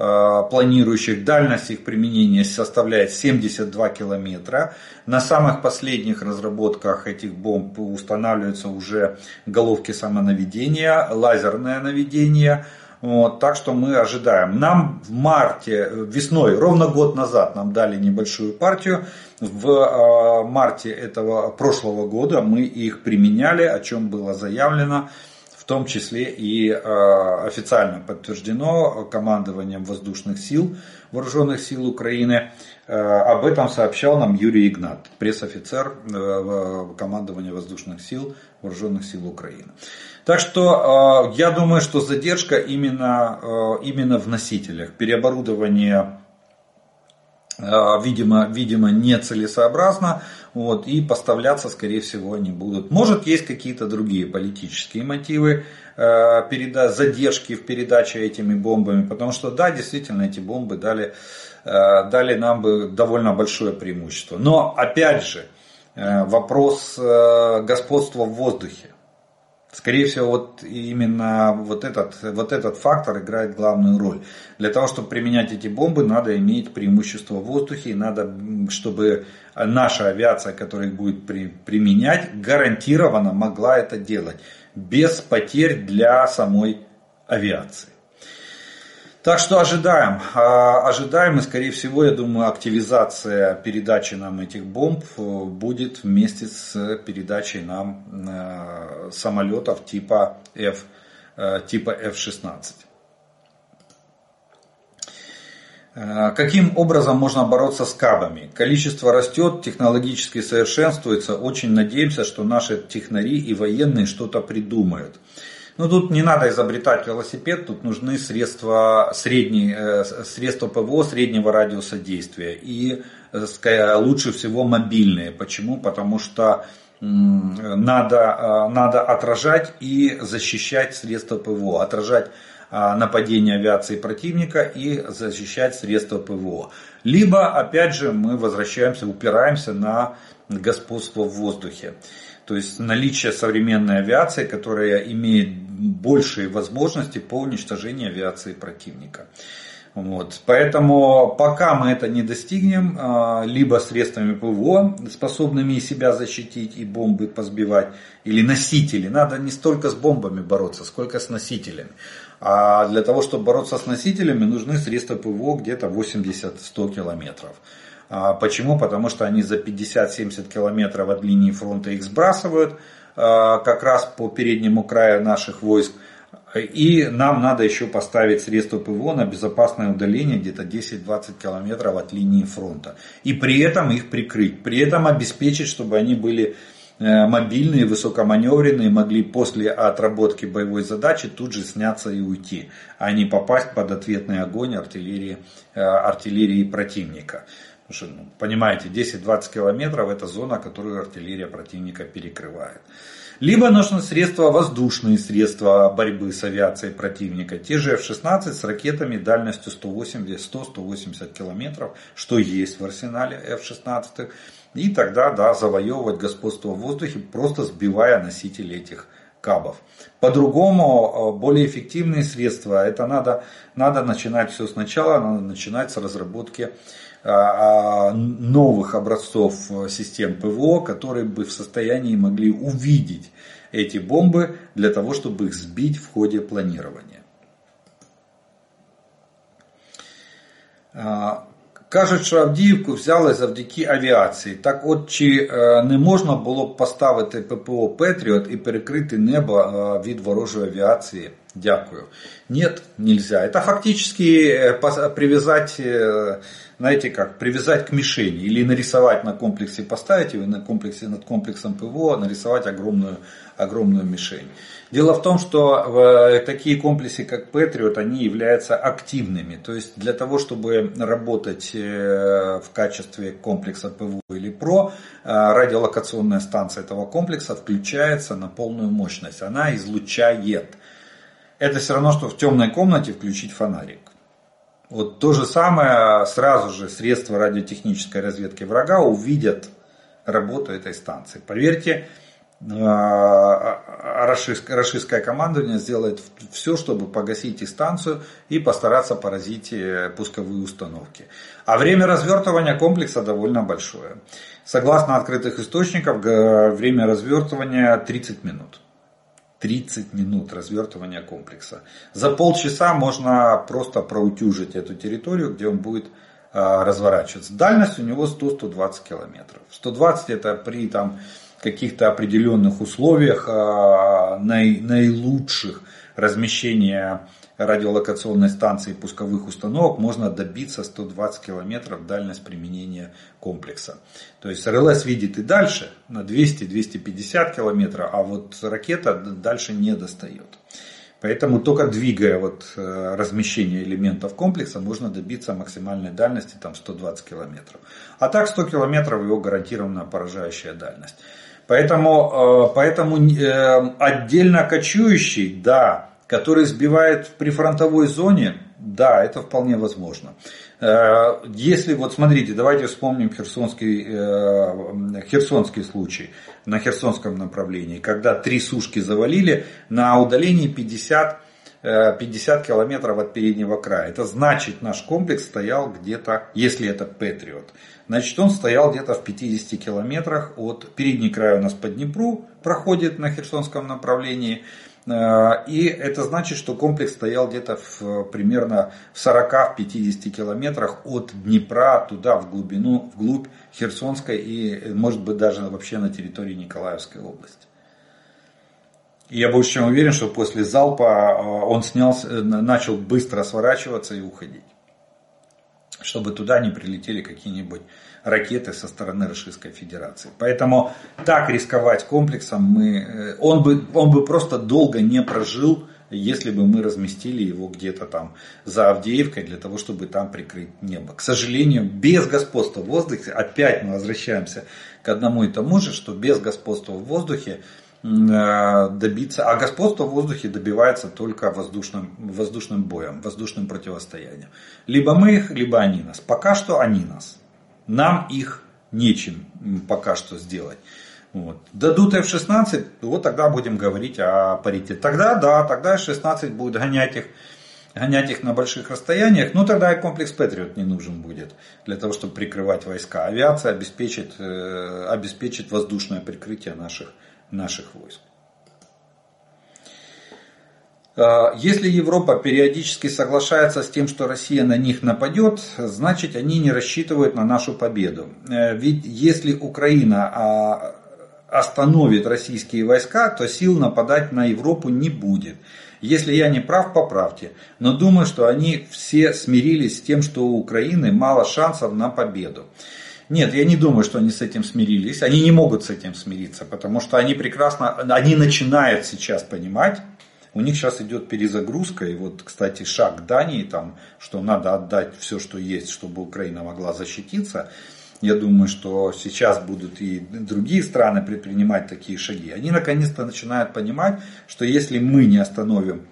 Э, планирующих. Дальность их применения составляет 72 километра. На самых последних разработках этих бомб устанавливаются уже головки самонаведения, лазерное наведение. Вот, так что мы ожидаем. Нам в марте, весной, ровно год назад нам дали небольшую партию. В э, марте этого прошлого года мы их применяли, о чем было заявлено том числе и э, официально подтверждено командованием воздушных сил, вооруженных сил Украины. Э, об этом сообщал нам Юрий Игнат, пресс-офицер э, командования воздушных сил, вооруженных сил Украины. Так что я думаю, что задержка именно, именно в носителях. Переоборудование видимо, видимо нецелесообразно. Вот, и поставляться, скорее всего, они будут. Может, есть какие-то другие политические мотивы э, переда- задержки в передаче этими бомбами. Потому что, да, действительно, эти бомбы дали, э, дали нам бы довольно большое преимущество. Но, опять же, э, вопрос э, господства в воздухе. Скорее всего, вот именно вот этот, вот этот фактор играет главную роль. Для того, чтобы применять эти бомбы, надо иметь преимущество в воздухе, и надо, чтобы наша авиация, которая их будет при, применять, гарантированно могла это делать без потерь для самой авиации. Так что ожидаем. А, ожидаем и, скорее всего, я думаю, активизация передачи нам этих бомб э, будет вместе с передачей нам э, самолетов типа F, э, типа F-16. Каким образом можно бороться с кабами? Количество растет, технологически совершенствуется. Очень надеемся, что наши технари и военные что-то придумают. Ну тут не надо изобретать велосипед, тут нужны средства, средние, э, средства ПВО среднего радиуса действия. И э, лучше всего мобильные. Почему? Потому что надо, э, надо отражать и защищать средства ПВО. Отражать нападение авиации противника и защищать средства ПВО. Либо, опять же, мы возвращаемся, упираемся на господство в воздухе. То есть наличие современной авиации, которая имеет большие возможности по уничтожению авиации противника. Вот. Поэтому пока мы это не достигнем, а, либо средствами ПВО, способными себя защитить и бомбы позбивать, или носители. Надо не столько с бомбами бороться, сколько с носителями. А для того, чтобы бороться с носителями, нужны средства ПВО где-то 80-100 километров. А почему? Потому что они за 50-70 километров от линии фронта их сбрасывают а, как раз по переднему краю наших войск. И нам надо еще поставить средства ПВО на безопасное удаление где-то 10-20 километров от линии фронта. И при этом их прикрыть. При этом обеспечить, чтобы они были э, мобильные, высокоманевренные, могли после отработки боевой задачи тут же сняться и уйти, а не попасть под ответный огонь артиллерии, э, артиллерии противника. Потому что, ну, понимаете, 10-20 километров это зона, которую артиллерия противника перекрывает. Либо нужны средства, воздушные средства борьбы с авиацией противника. Те же F-16 с ракетами дальностью 100-180 километров, что есть в арсенале F-16. И тогда, да, завоевывать господство в воздухе, просто сбивая носители этих кабов. По-другому, э, более эффективные средства, это надо, надо начинать все сначала, надо начинать с разработки новых образцов э, систем ПВО, которые бы в состоянии могли увидеть эти бомбы для того, чтобы их сбить в ходе планирования. А, кажуть, що Авдіївку взяли завдяки авіації. Так от чи не можна було б поставити ППО Петріот і перекрити небо від ворожої авіації? Дякую. Нет, нельзя. Это фактически э, привязать э, знаете как, привязать к мишени или нарисовать на комплексе, поставить его на комплексе, над комплексом ПВО, нарисовать огромную, огромную мишень. Дело в том, что э, такие комплексы, как Patriot, они являются активными. То есть для того, чтобы работать э, в качестве комплекса ПВО или ПРО, э, радиолокационная станция этого комплекса включается на полную мощность. Она излучает. Это все равно, что в темной комнате включить фонарик. Вот то же самое сразу же средства радиотехнической разведки врага увидят работу этой станции. Поверьте, российское командование сделает все, чтобы погасить и станцию и постараться поразить э, пусковые установки. А время развертывания комплекса довольно большое. Согласно открытых источников, время развертывания 30 минут. 30 минут развертывания комплекса. За полчаса можно просто проутюжить эту территорию, где он будет а, разворачиваться. Дальность у него 100-120 километров. 120 это при там, каких-то определенных условиях а, наилучших размещения радиолокационной станции пусковых установок можно добиться 120 километров дальность применения комплекса. То есть РЛС видит и дальше на 200-250 километров, а вот ракета дальше не достает. Поэтому только двигая вот э, размещение элементов комплекса можно добиться максимальной дальности там 120 километров. А так 100 километров его гарантированная поражающая дальность. Поэтому, э, поэтому э, отдельно кочующий, да, который сбивает в прифронтовой зоне, да, это вполне возможно. Э, если, вот смотрите, давайте вспомним херсонский, э, херсонский случай на херсонском направлении, когда три сушки завалили на удалении 50 50 э, километров от переднего края. Это значит, наш комплекс стоял где-то, если это Патриот, значит он стоял где-то в 50 километрах от передний края у нас по Днепру проходит на Херсонском направлении. Э, и это значит, что комплекс стоял где-то в, примерно в 40-50 километрах от Днепра туда в глубину, вглубь Херсонской и может быть даже вообще на территории Николаевской области. И я больше чем уверен, что после залпа э, он снялся, начал быстро сворачиваться и уходить. Чтобы туда не прилетели какие-нибудь ракеты со стороны Российской Федерации. Поэтому так рисковать комплексом мы, э, он, бы, он бы просто долго не прожил, если бы мы разместили его где-то там за Авдеевкой для того, чтобы там прикрыть небо. К сожалению, без господства в воздухе, опять мы возвращаемся к одному и тому же, что без господства в воздухе э, добиться, а господство в воздухе добивается только воздушным, воздушным боем, воздушным противостоянием. Либо мы их, либо они нас. Пока что они нас. Нам их нечем пока что сделать. Вот. Дадут F-16, вот тогда будем говорить о парите. Тогда, да, тогда F-16 будет гонять их, гонять их на больших расстояниях, но тогда и комплекс Патриот не нужен будет для того, чтобы прикрывать войска. Авиация обеспечит, э, обеспечит воздушное прикрытие наших, наших войск. А, если Европа периодически соглашается с тем, что Россия на них нападет, значит они не рассчитывают на нашу победу. Э, ведь если Украина а, остановит российские войска, то сил нападать на Европу не будет. Если я не прав, поправьте. Но думаю, что они все смирились с тем, что у Украины мало шансов на победу. Нет, я не думаю, что они с этим смирились. Они не могут с этим смириться, потому что они прекрасно, они начинают сейчас понимать, у них сейчас идет перезагрузка, и вот, кстати, шаг Дании, там, что надо отдать все, что есть, чтобы Украина могла защититься. Я думаю, что сейчас будут и другие страны предпринимать такие шаги. Они наконец-то начинают понимать, что если мы не остановим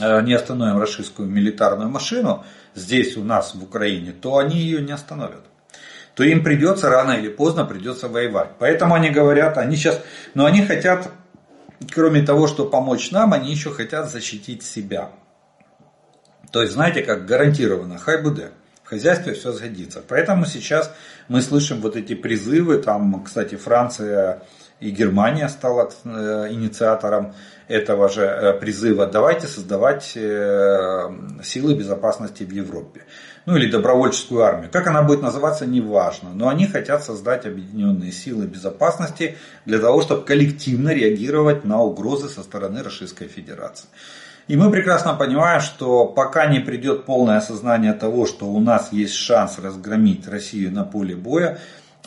э, не остановим российскую милитарную машину здесь у нас в Украине, то они ее не остановят. То им придется рано или поздно придется воевать. Поэтому они говорят, они сейчас, но они хотят кроме того, что помочь нам, они еще хотят защитить себя. То есть, знаете, как гарантированно, хай буде. В хозяйстве все сгодится. Поэтому сейчас мы слышим вот эти призывы, там, кстати, Франция и Германия стала э, инициатором этого же э, призыва. Давайте создавать э, силы безопасности в Европе ну или добровольческую армию. Как она будет называться, не важно. Но они хотят создать объединенные силы безопасности для того, чтобы коллективно реагировать на угрозы со стороны Российской Федерации. И мы прекрасно понимаем, что пока не придет полное осознание того, что у нас есть шанс разгромить Россию на поле боя,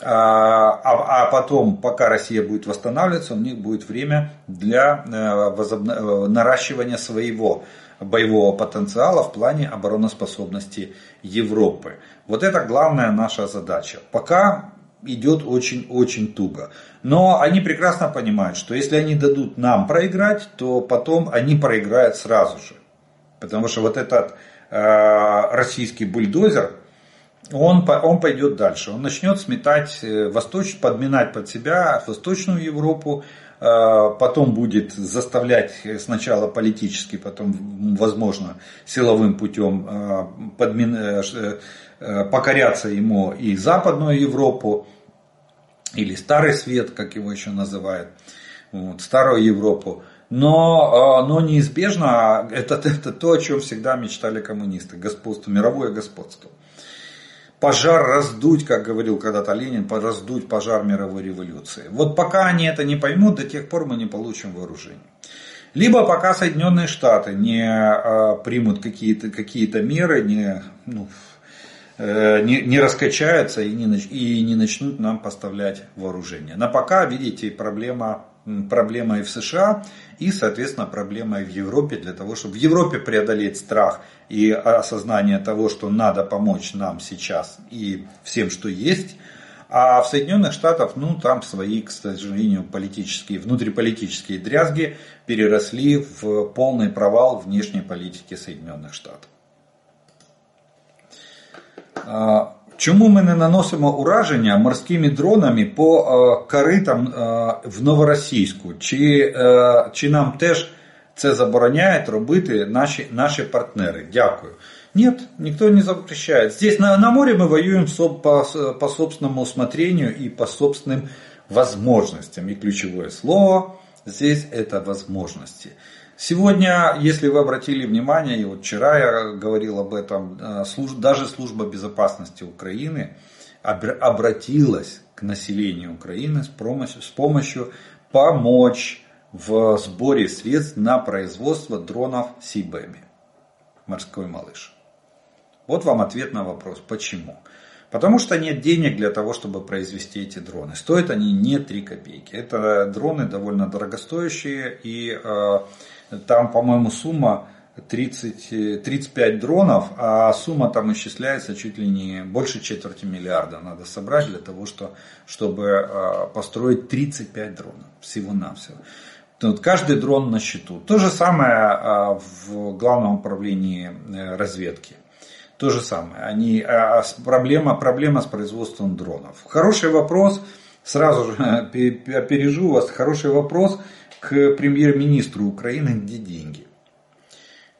а, а, а потом, пока Россия будет восстанавливаться, у них будет время для э, э, наращивания своего боевого потенциала в плане обороноспособности Европы. Вот это главная наша задача. Пока идет очень-очень туго. Но они прекрасно понимают, что если они дадут нам проиграть, то потом они проиграют сразу же. Потому что вот этот э, российский бульдозер, он, он пойдет дальше. Он начнет сметать, э, восточ, подминать под себя Восточную Европу, потом будет заставлять сначала политически, потом, возможно, силовым путем э, подмин... Э, покоряться ему и Западную Европу, или Старый Свет, как его еще называют, вот, Старую Европу. Но, но неизбежно это, <laughs> это то, о чем всегда мечтали коммунисты, господство, мировое господство пожар раздуть, как говорил когда-то Ленин, раздуть пожар мировой революции. Вот пока они это не поймут, до тех пор мы не получим вооружение. Либо пока Соединенные Штаты не а, примут какие-то какие меры, не, ну, э, не, не раскачаются и не, и не начнут нам поставлять вооружение. Но пока, видите, проблема проблема и в США, и, соответственно, проблема в Европе, для того, чтобы в Европе преодолеть страх и осознание того, что надо помочь нам сейчас и всем, что есть, а в Соединенных Штатах, ну, там свои, к сожалению, политические, внутриполитические дрязги переросли в полный провал внешней политики Соединенных Штатов. А, Чому ми не наносимо ураження морськими дронами по е, коритам е, в Новоросійську? Чи е, чи нам теж це забороняють робити наші наші партнери? Дякую. Нет, никто не запрещает. Здесь на, на море мы воюем по, по собственному усмотрению и по собственным возможностям. И ключевое слово Здесь это возможности. Сегодня, если вы обратили внимание, и вот вчера я говорил об этом, э, даже служба безопасности Украины обратилась к населению Украины с помощью, помочь в сборе средств на производство дронов Сибэми. Морской малыш. Вот вам ответ на вопрос, почему. Потому что нет денег для того, чтобы произвести эти дроны. Стоят они не 3 копейки. Это дроны довольно дорогостоящие. И э, там, по-моему, сумма 30, 35 дронов, а сумма там исчисляется чуть ли не больше четверти миллиарда надо собрать для того, что, чтобы э, построить 35 дронов всего-навсего. Вот каждый дрон на счету. То же самое э, в главном управлении э, разведки. То же самое. Они, а, а проблема, проблема с производством дронов. Хороший вопрос, сразу же <laughs> опережу вас, хороший вопрос к премьер-министру Украины, где деньги?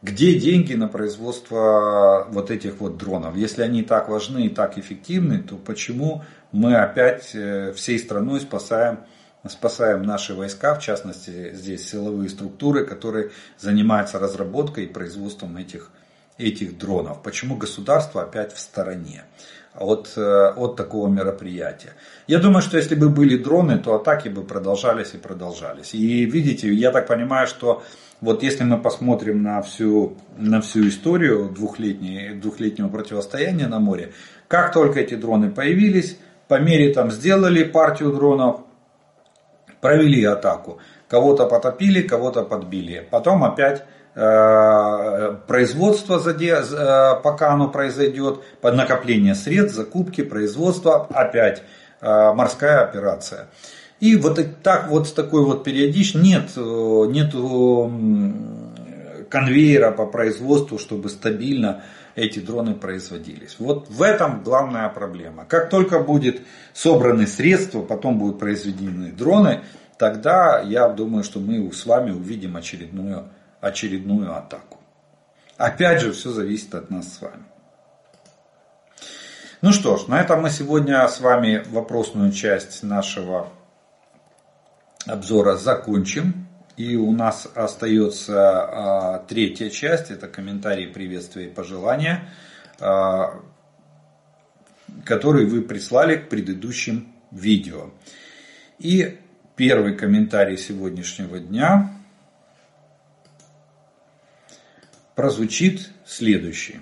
Где деньги на производство вот этих вот дронов? Если они так важны и так эффективны, то почему мы опять э, всей страной спасаем, спасаем наши войска, в частности здесь силовые структуры, которые занимаются разработкой и производством этих этих дронов. Почему государство опять в стороне от, э, от такого мероприятия? Я думаю, что если бы были дроны, то атаки бы продолжались и продолжались. И видите, я так понимаю, что вот если мы посмотрим на всю, на всю историю двухлетнего противостояния на море, как только эти дроны появились, по мере там сделали партию дронов, провели атаку. Кого-то потопили, кого-то подбили. Потом опять производство, э, пока оно произойдет, накопление средств, закупки, производство, опять э, морская операция. И вот так вот с такой вот периодичностью нет, нет конвейера по производству, чтобы стабильно эти дроны производились. Вот в этом главная проблема. Как только будет собраны средства, потом будут произведены дроны, тогда я думаю, что мы с вами увидим очередную очередную атаку. Опять же, все зависит от нас с вами. Ну что ж, на этом мы сегодня с вами вопросную часть нашего обзора закончим. И у нас остается а, третья часть, это комментарии, приветствия и пожелания, а, которые вы прислали к предыдущим видео. И первый комментарий сегодняшнего дня прозвучит следующий.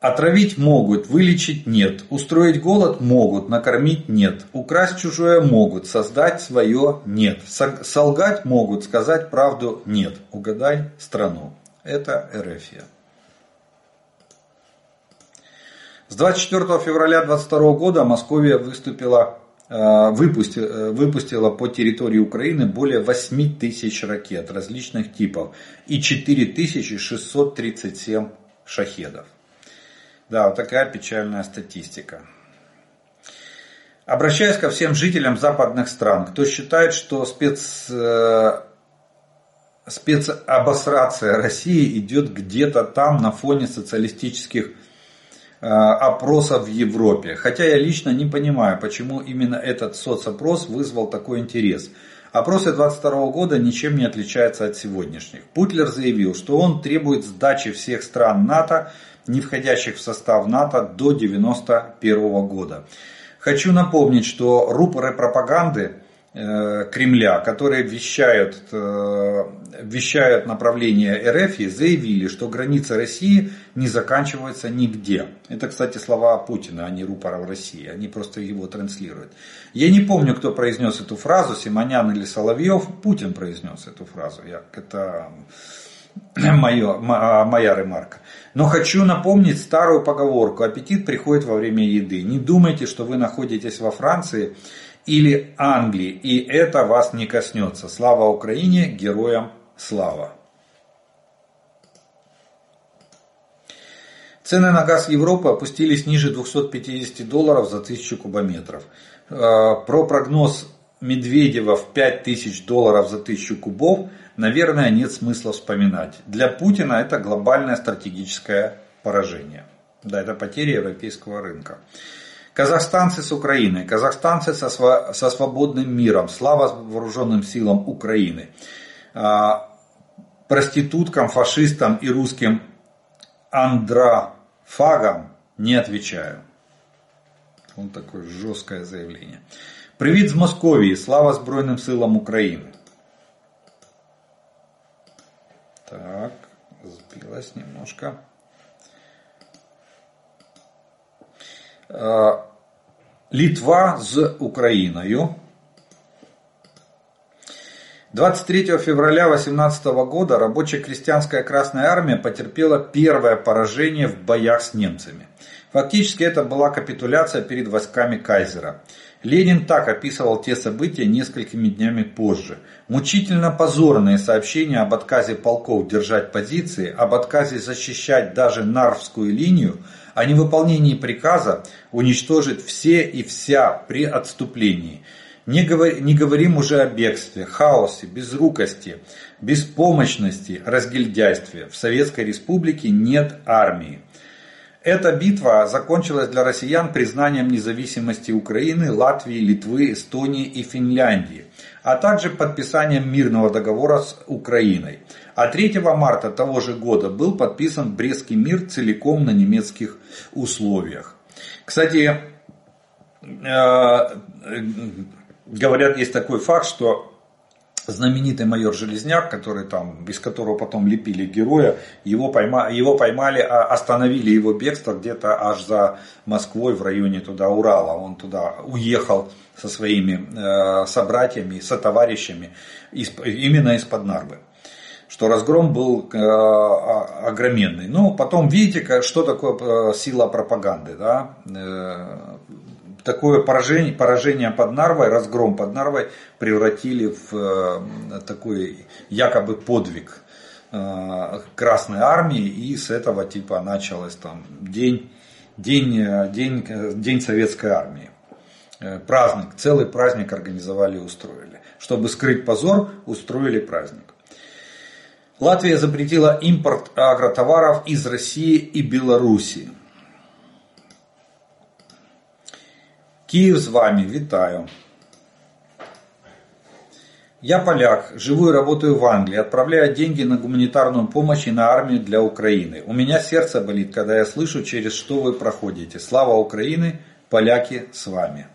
Отравить могут, вылечить нет, устроить голод могут, накормить нет, украсть чужое могут, создать свое нет, солгать могут, сказать правду нет. Угадай страну. Это Эрефия. С 24 февраля 2022 года Московия выступила выпустила, э, выпустила по территории Украины более 8 тысяч ракет различных типов и 4637 шахедов. Да, вот такая печальная статистика. Обращаясь ко всем жителям западных стран, кто считает, что спец, э, спецобосрация России идет где-то там на фоне социалистических Э, опросов в Европе. Хотя я лично не понимаю, почему именно этот соцопрос вызвал такой интерес. Опросы 2022 года ничем не отличаются от сегодняшних. Путлер заявил, что он требует сдачи всех стран НАТО, не входящих в состав НАТО, до 1991 года. Хочу напомнить, что рупоры пропаганды Кремля, которые вещают, э, вещают направление РФ, заявили, что граница России не заканчивается нигде. Это, кстати, слова Путина, а не рупора в России. Они просто его транслируют. Я не помню, кто произнес эту фразу, Симонян или Соловьев. Путин произнес эту фразу. Я, это <coughs> мое, моя ремарка. Но хочу напомнить старую поговорку. Аппетит приходит во время еды. Не думайте, что вы находитесь во Франции или Англии, и это вас не коснется. Слава Украине, героям слава! Цены на газ Европы опустились ниже 250 долларов за 1000 кубометров. Э, про прогноз Медведева в 5000 долларов за 1000 кубов, наверное, нет смысла вспоминать. Для Путина это глобальное стратегическое поражение. Да, это потеря европейского рынка. Казахстанцы с Украиной, казахстанцы со, со свободным миром, слава вооруженным силам Украины. А, проституткам, фашистам и русским андрофагам не отвечаю. Вот такое жесткое заявление. Привет з Московії, слава Збройним силам України. Так, сбилась немножко. Литва с Украиной. 23 февраля 18 года рабочая крестьянская Красная Армия потерпела первое поражение в боях с немцами. Фактически это была капитуляция перед войсками Кайзера. Ленин так описывал те события несколькими днями позже. Мучительно позорные сообщения об отказе полков держать позиции, об отказе защищать даже Нарвскую линию, о невыполнении приказа уничтожить все и вся при отступлении – не, говор, не говорим уже о бегстве, хаосе, безрукости, беспомощности, разгильдяйстве. В Советской Республике нет армии. Эта битва закончилась для россиян признанием независимости Украины, Латвии, Литвы, Эстонии и Финляндии, а также подписанием мирного договора с Украиной. А 3 марта того же года был подписан Брестский мир целиком на немецких условиях. Кстати, э, говорят, есть такой факт, что знаменитый майор Железняк, который там, из которого потом лепили героя, его, пойма, его поймали, а остановили его бегство где-то аж за Москвой в районе туда Урала. Он туда уехал со своими э, собратьями, сотоварищами из, именно из-под Нарвы что разгром был э, огроменный. Ну, потом видите, что такое э, сила пропаганды. Да? Э, такое поражение, поражение под Нарвой, разгром под Нарвой превратили в такой якобы подвиг Красной Армии, и с этого типа началось там день, день, день, день Советской Армии. Праздник, целый праздник организовали и устроили. Чтобы скрыть позор, устроили праздник. Латвия запретила импорт агротоваров из России и Белоруссии. Київ з вами, вітаю. Я поляк, живу и работаю в Англии, отправляю деньги на гуманитарную помощь и на армию для Украины. У меня сердце болит, когда я слышу, через что вы проходите. Слава Украины, поляки с вами.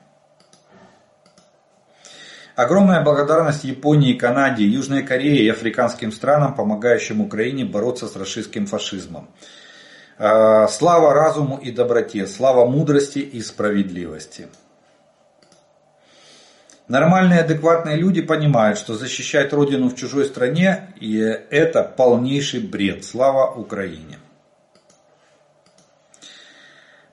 Огромная благодарность Японии, Канаде, Южной Корее и африканским странам, помогающим Украине бороться с расистским фашизмом. А, слава разуму и доброте, слава мудрости и справедливости. Нормальные, адекватные люди понимают, что защищать родину в чужой стране и это полнейший бред. Слава Украине.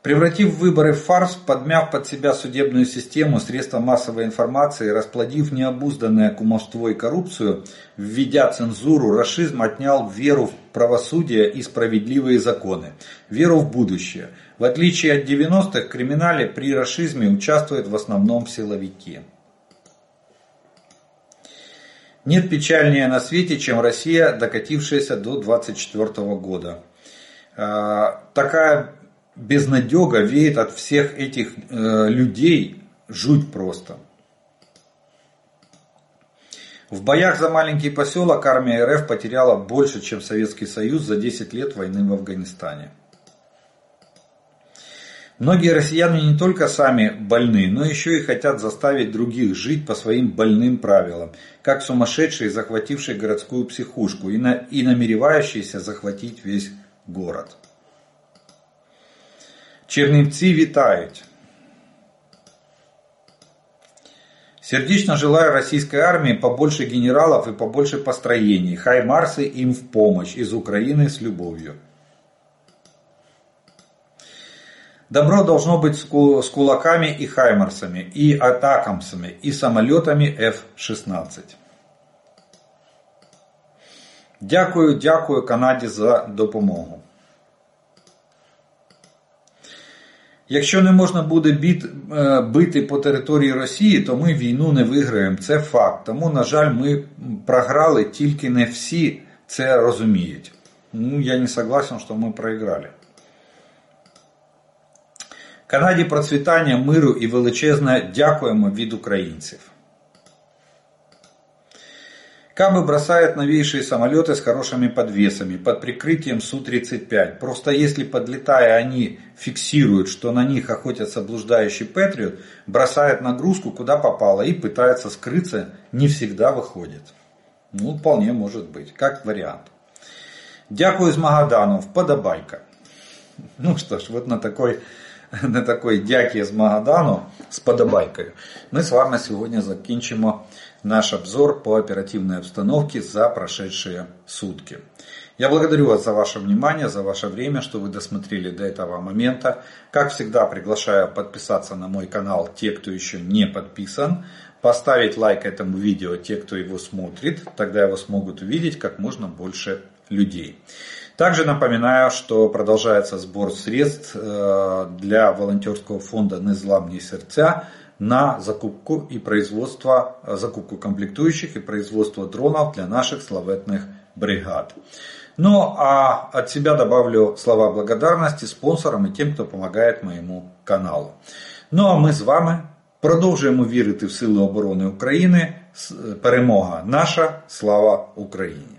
Превратив выборы в фарс, подмяв под себя судебную систему, средства массовой информации, расплодив необузданное кумовство и коррупцию, введя цензуру, расизм отнял веру в правосудие и справедливые законы, веру в будущее. В отличие от 90-х, в криминале при расизме участвуют в основном силовики. Нет печальнее на свете, чем Россия, докатившаяся до 24 года. А, такая безнадега веет от всех этих э, людей, жуть просто. В боях за маленький поселок армия РФ потеряла больше, чем Советский Союз за 10 лет войны в Афганистане. Многие россияне не только сами больны, но еще и хотят заставить других жить по своим больным правилам, как сумасшедшие, захватившие городскую психушку и, на, и намеревающиеся захватить весь город. Чернівці вітають. Сердечно желаю российской армии побольше генералов и побольше построений. Хай Марсы им в помощь. Из Украины с любовью. Добро должно быть с кулаками и хаймарсами, и атакамсами, и самолетами F-16. Дякую, дякую Канаді за допомогу. Якщо не можна буде біт, е, бити по території Росії, то ми війну не виграємо. Це факт. Тому, на жаль, ми програли, тільки не всі це розуміють. Ну, я не согласен, що ми проіграли. Канаді процвітання, миру і величезне дякуємо від українців. Кабы бросают новейшие самолеты с хорошими подвесами под прикрытием Су-35. Просто если подлетая они фиксируют, что на них охотятся блуждающий Патриот, бросают нагрузку куда попало и пытаются скрыться, не всегда выходит. Ну, вполне может быть, как вариант. Дякую з Магадану, вподобайка. Ну что ж, вот на такой, на такой дяки з Магадану з подобайкою ми з вами сьогодні закінчимо наш обзор по оперативной обстановке за прошедшие сутки. Я благодарю вас за ваше внимание, за ваше время, что вы досмотрели до этого момента. Как всегда, приглашаю подписаться на мой канал те, кто еще не подписан, поставить лайк этому видео те, кто его смотрит, тогда его смогут увидеть как можно больше людей. Также напоминаю, что продолжается сбор средств э, для волонтерского фонда «Незламні сердца» на закупку и производство, э, закупку комплектующих и производство дронов для наших славетных бригад. Ну а от себя добавлю слова благодарности спонсорам и тем, кто помогает моему каналу. Ну а ми з вами продовжуємо вірити в Сили оборони України. Перемога наша, слава Україні!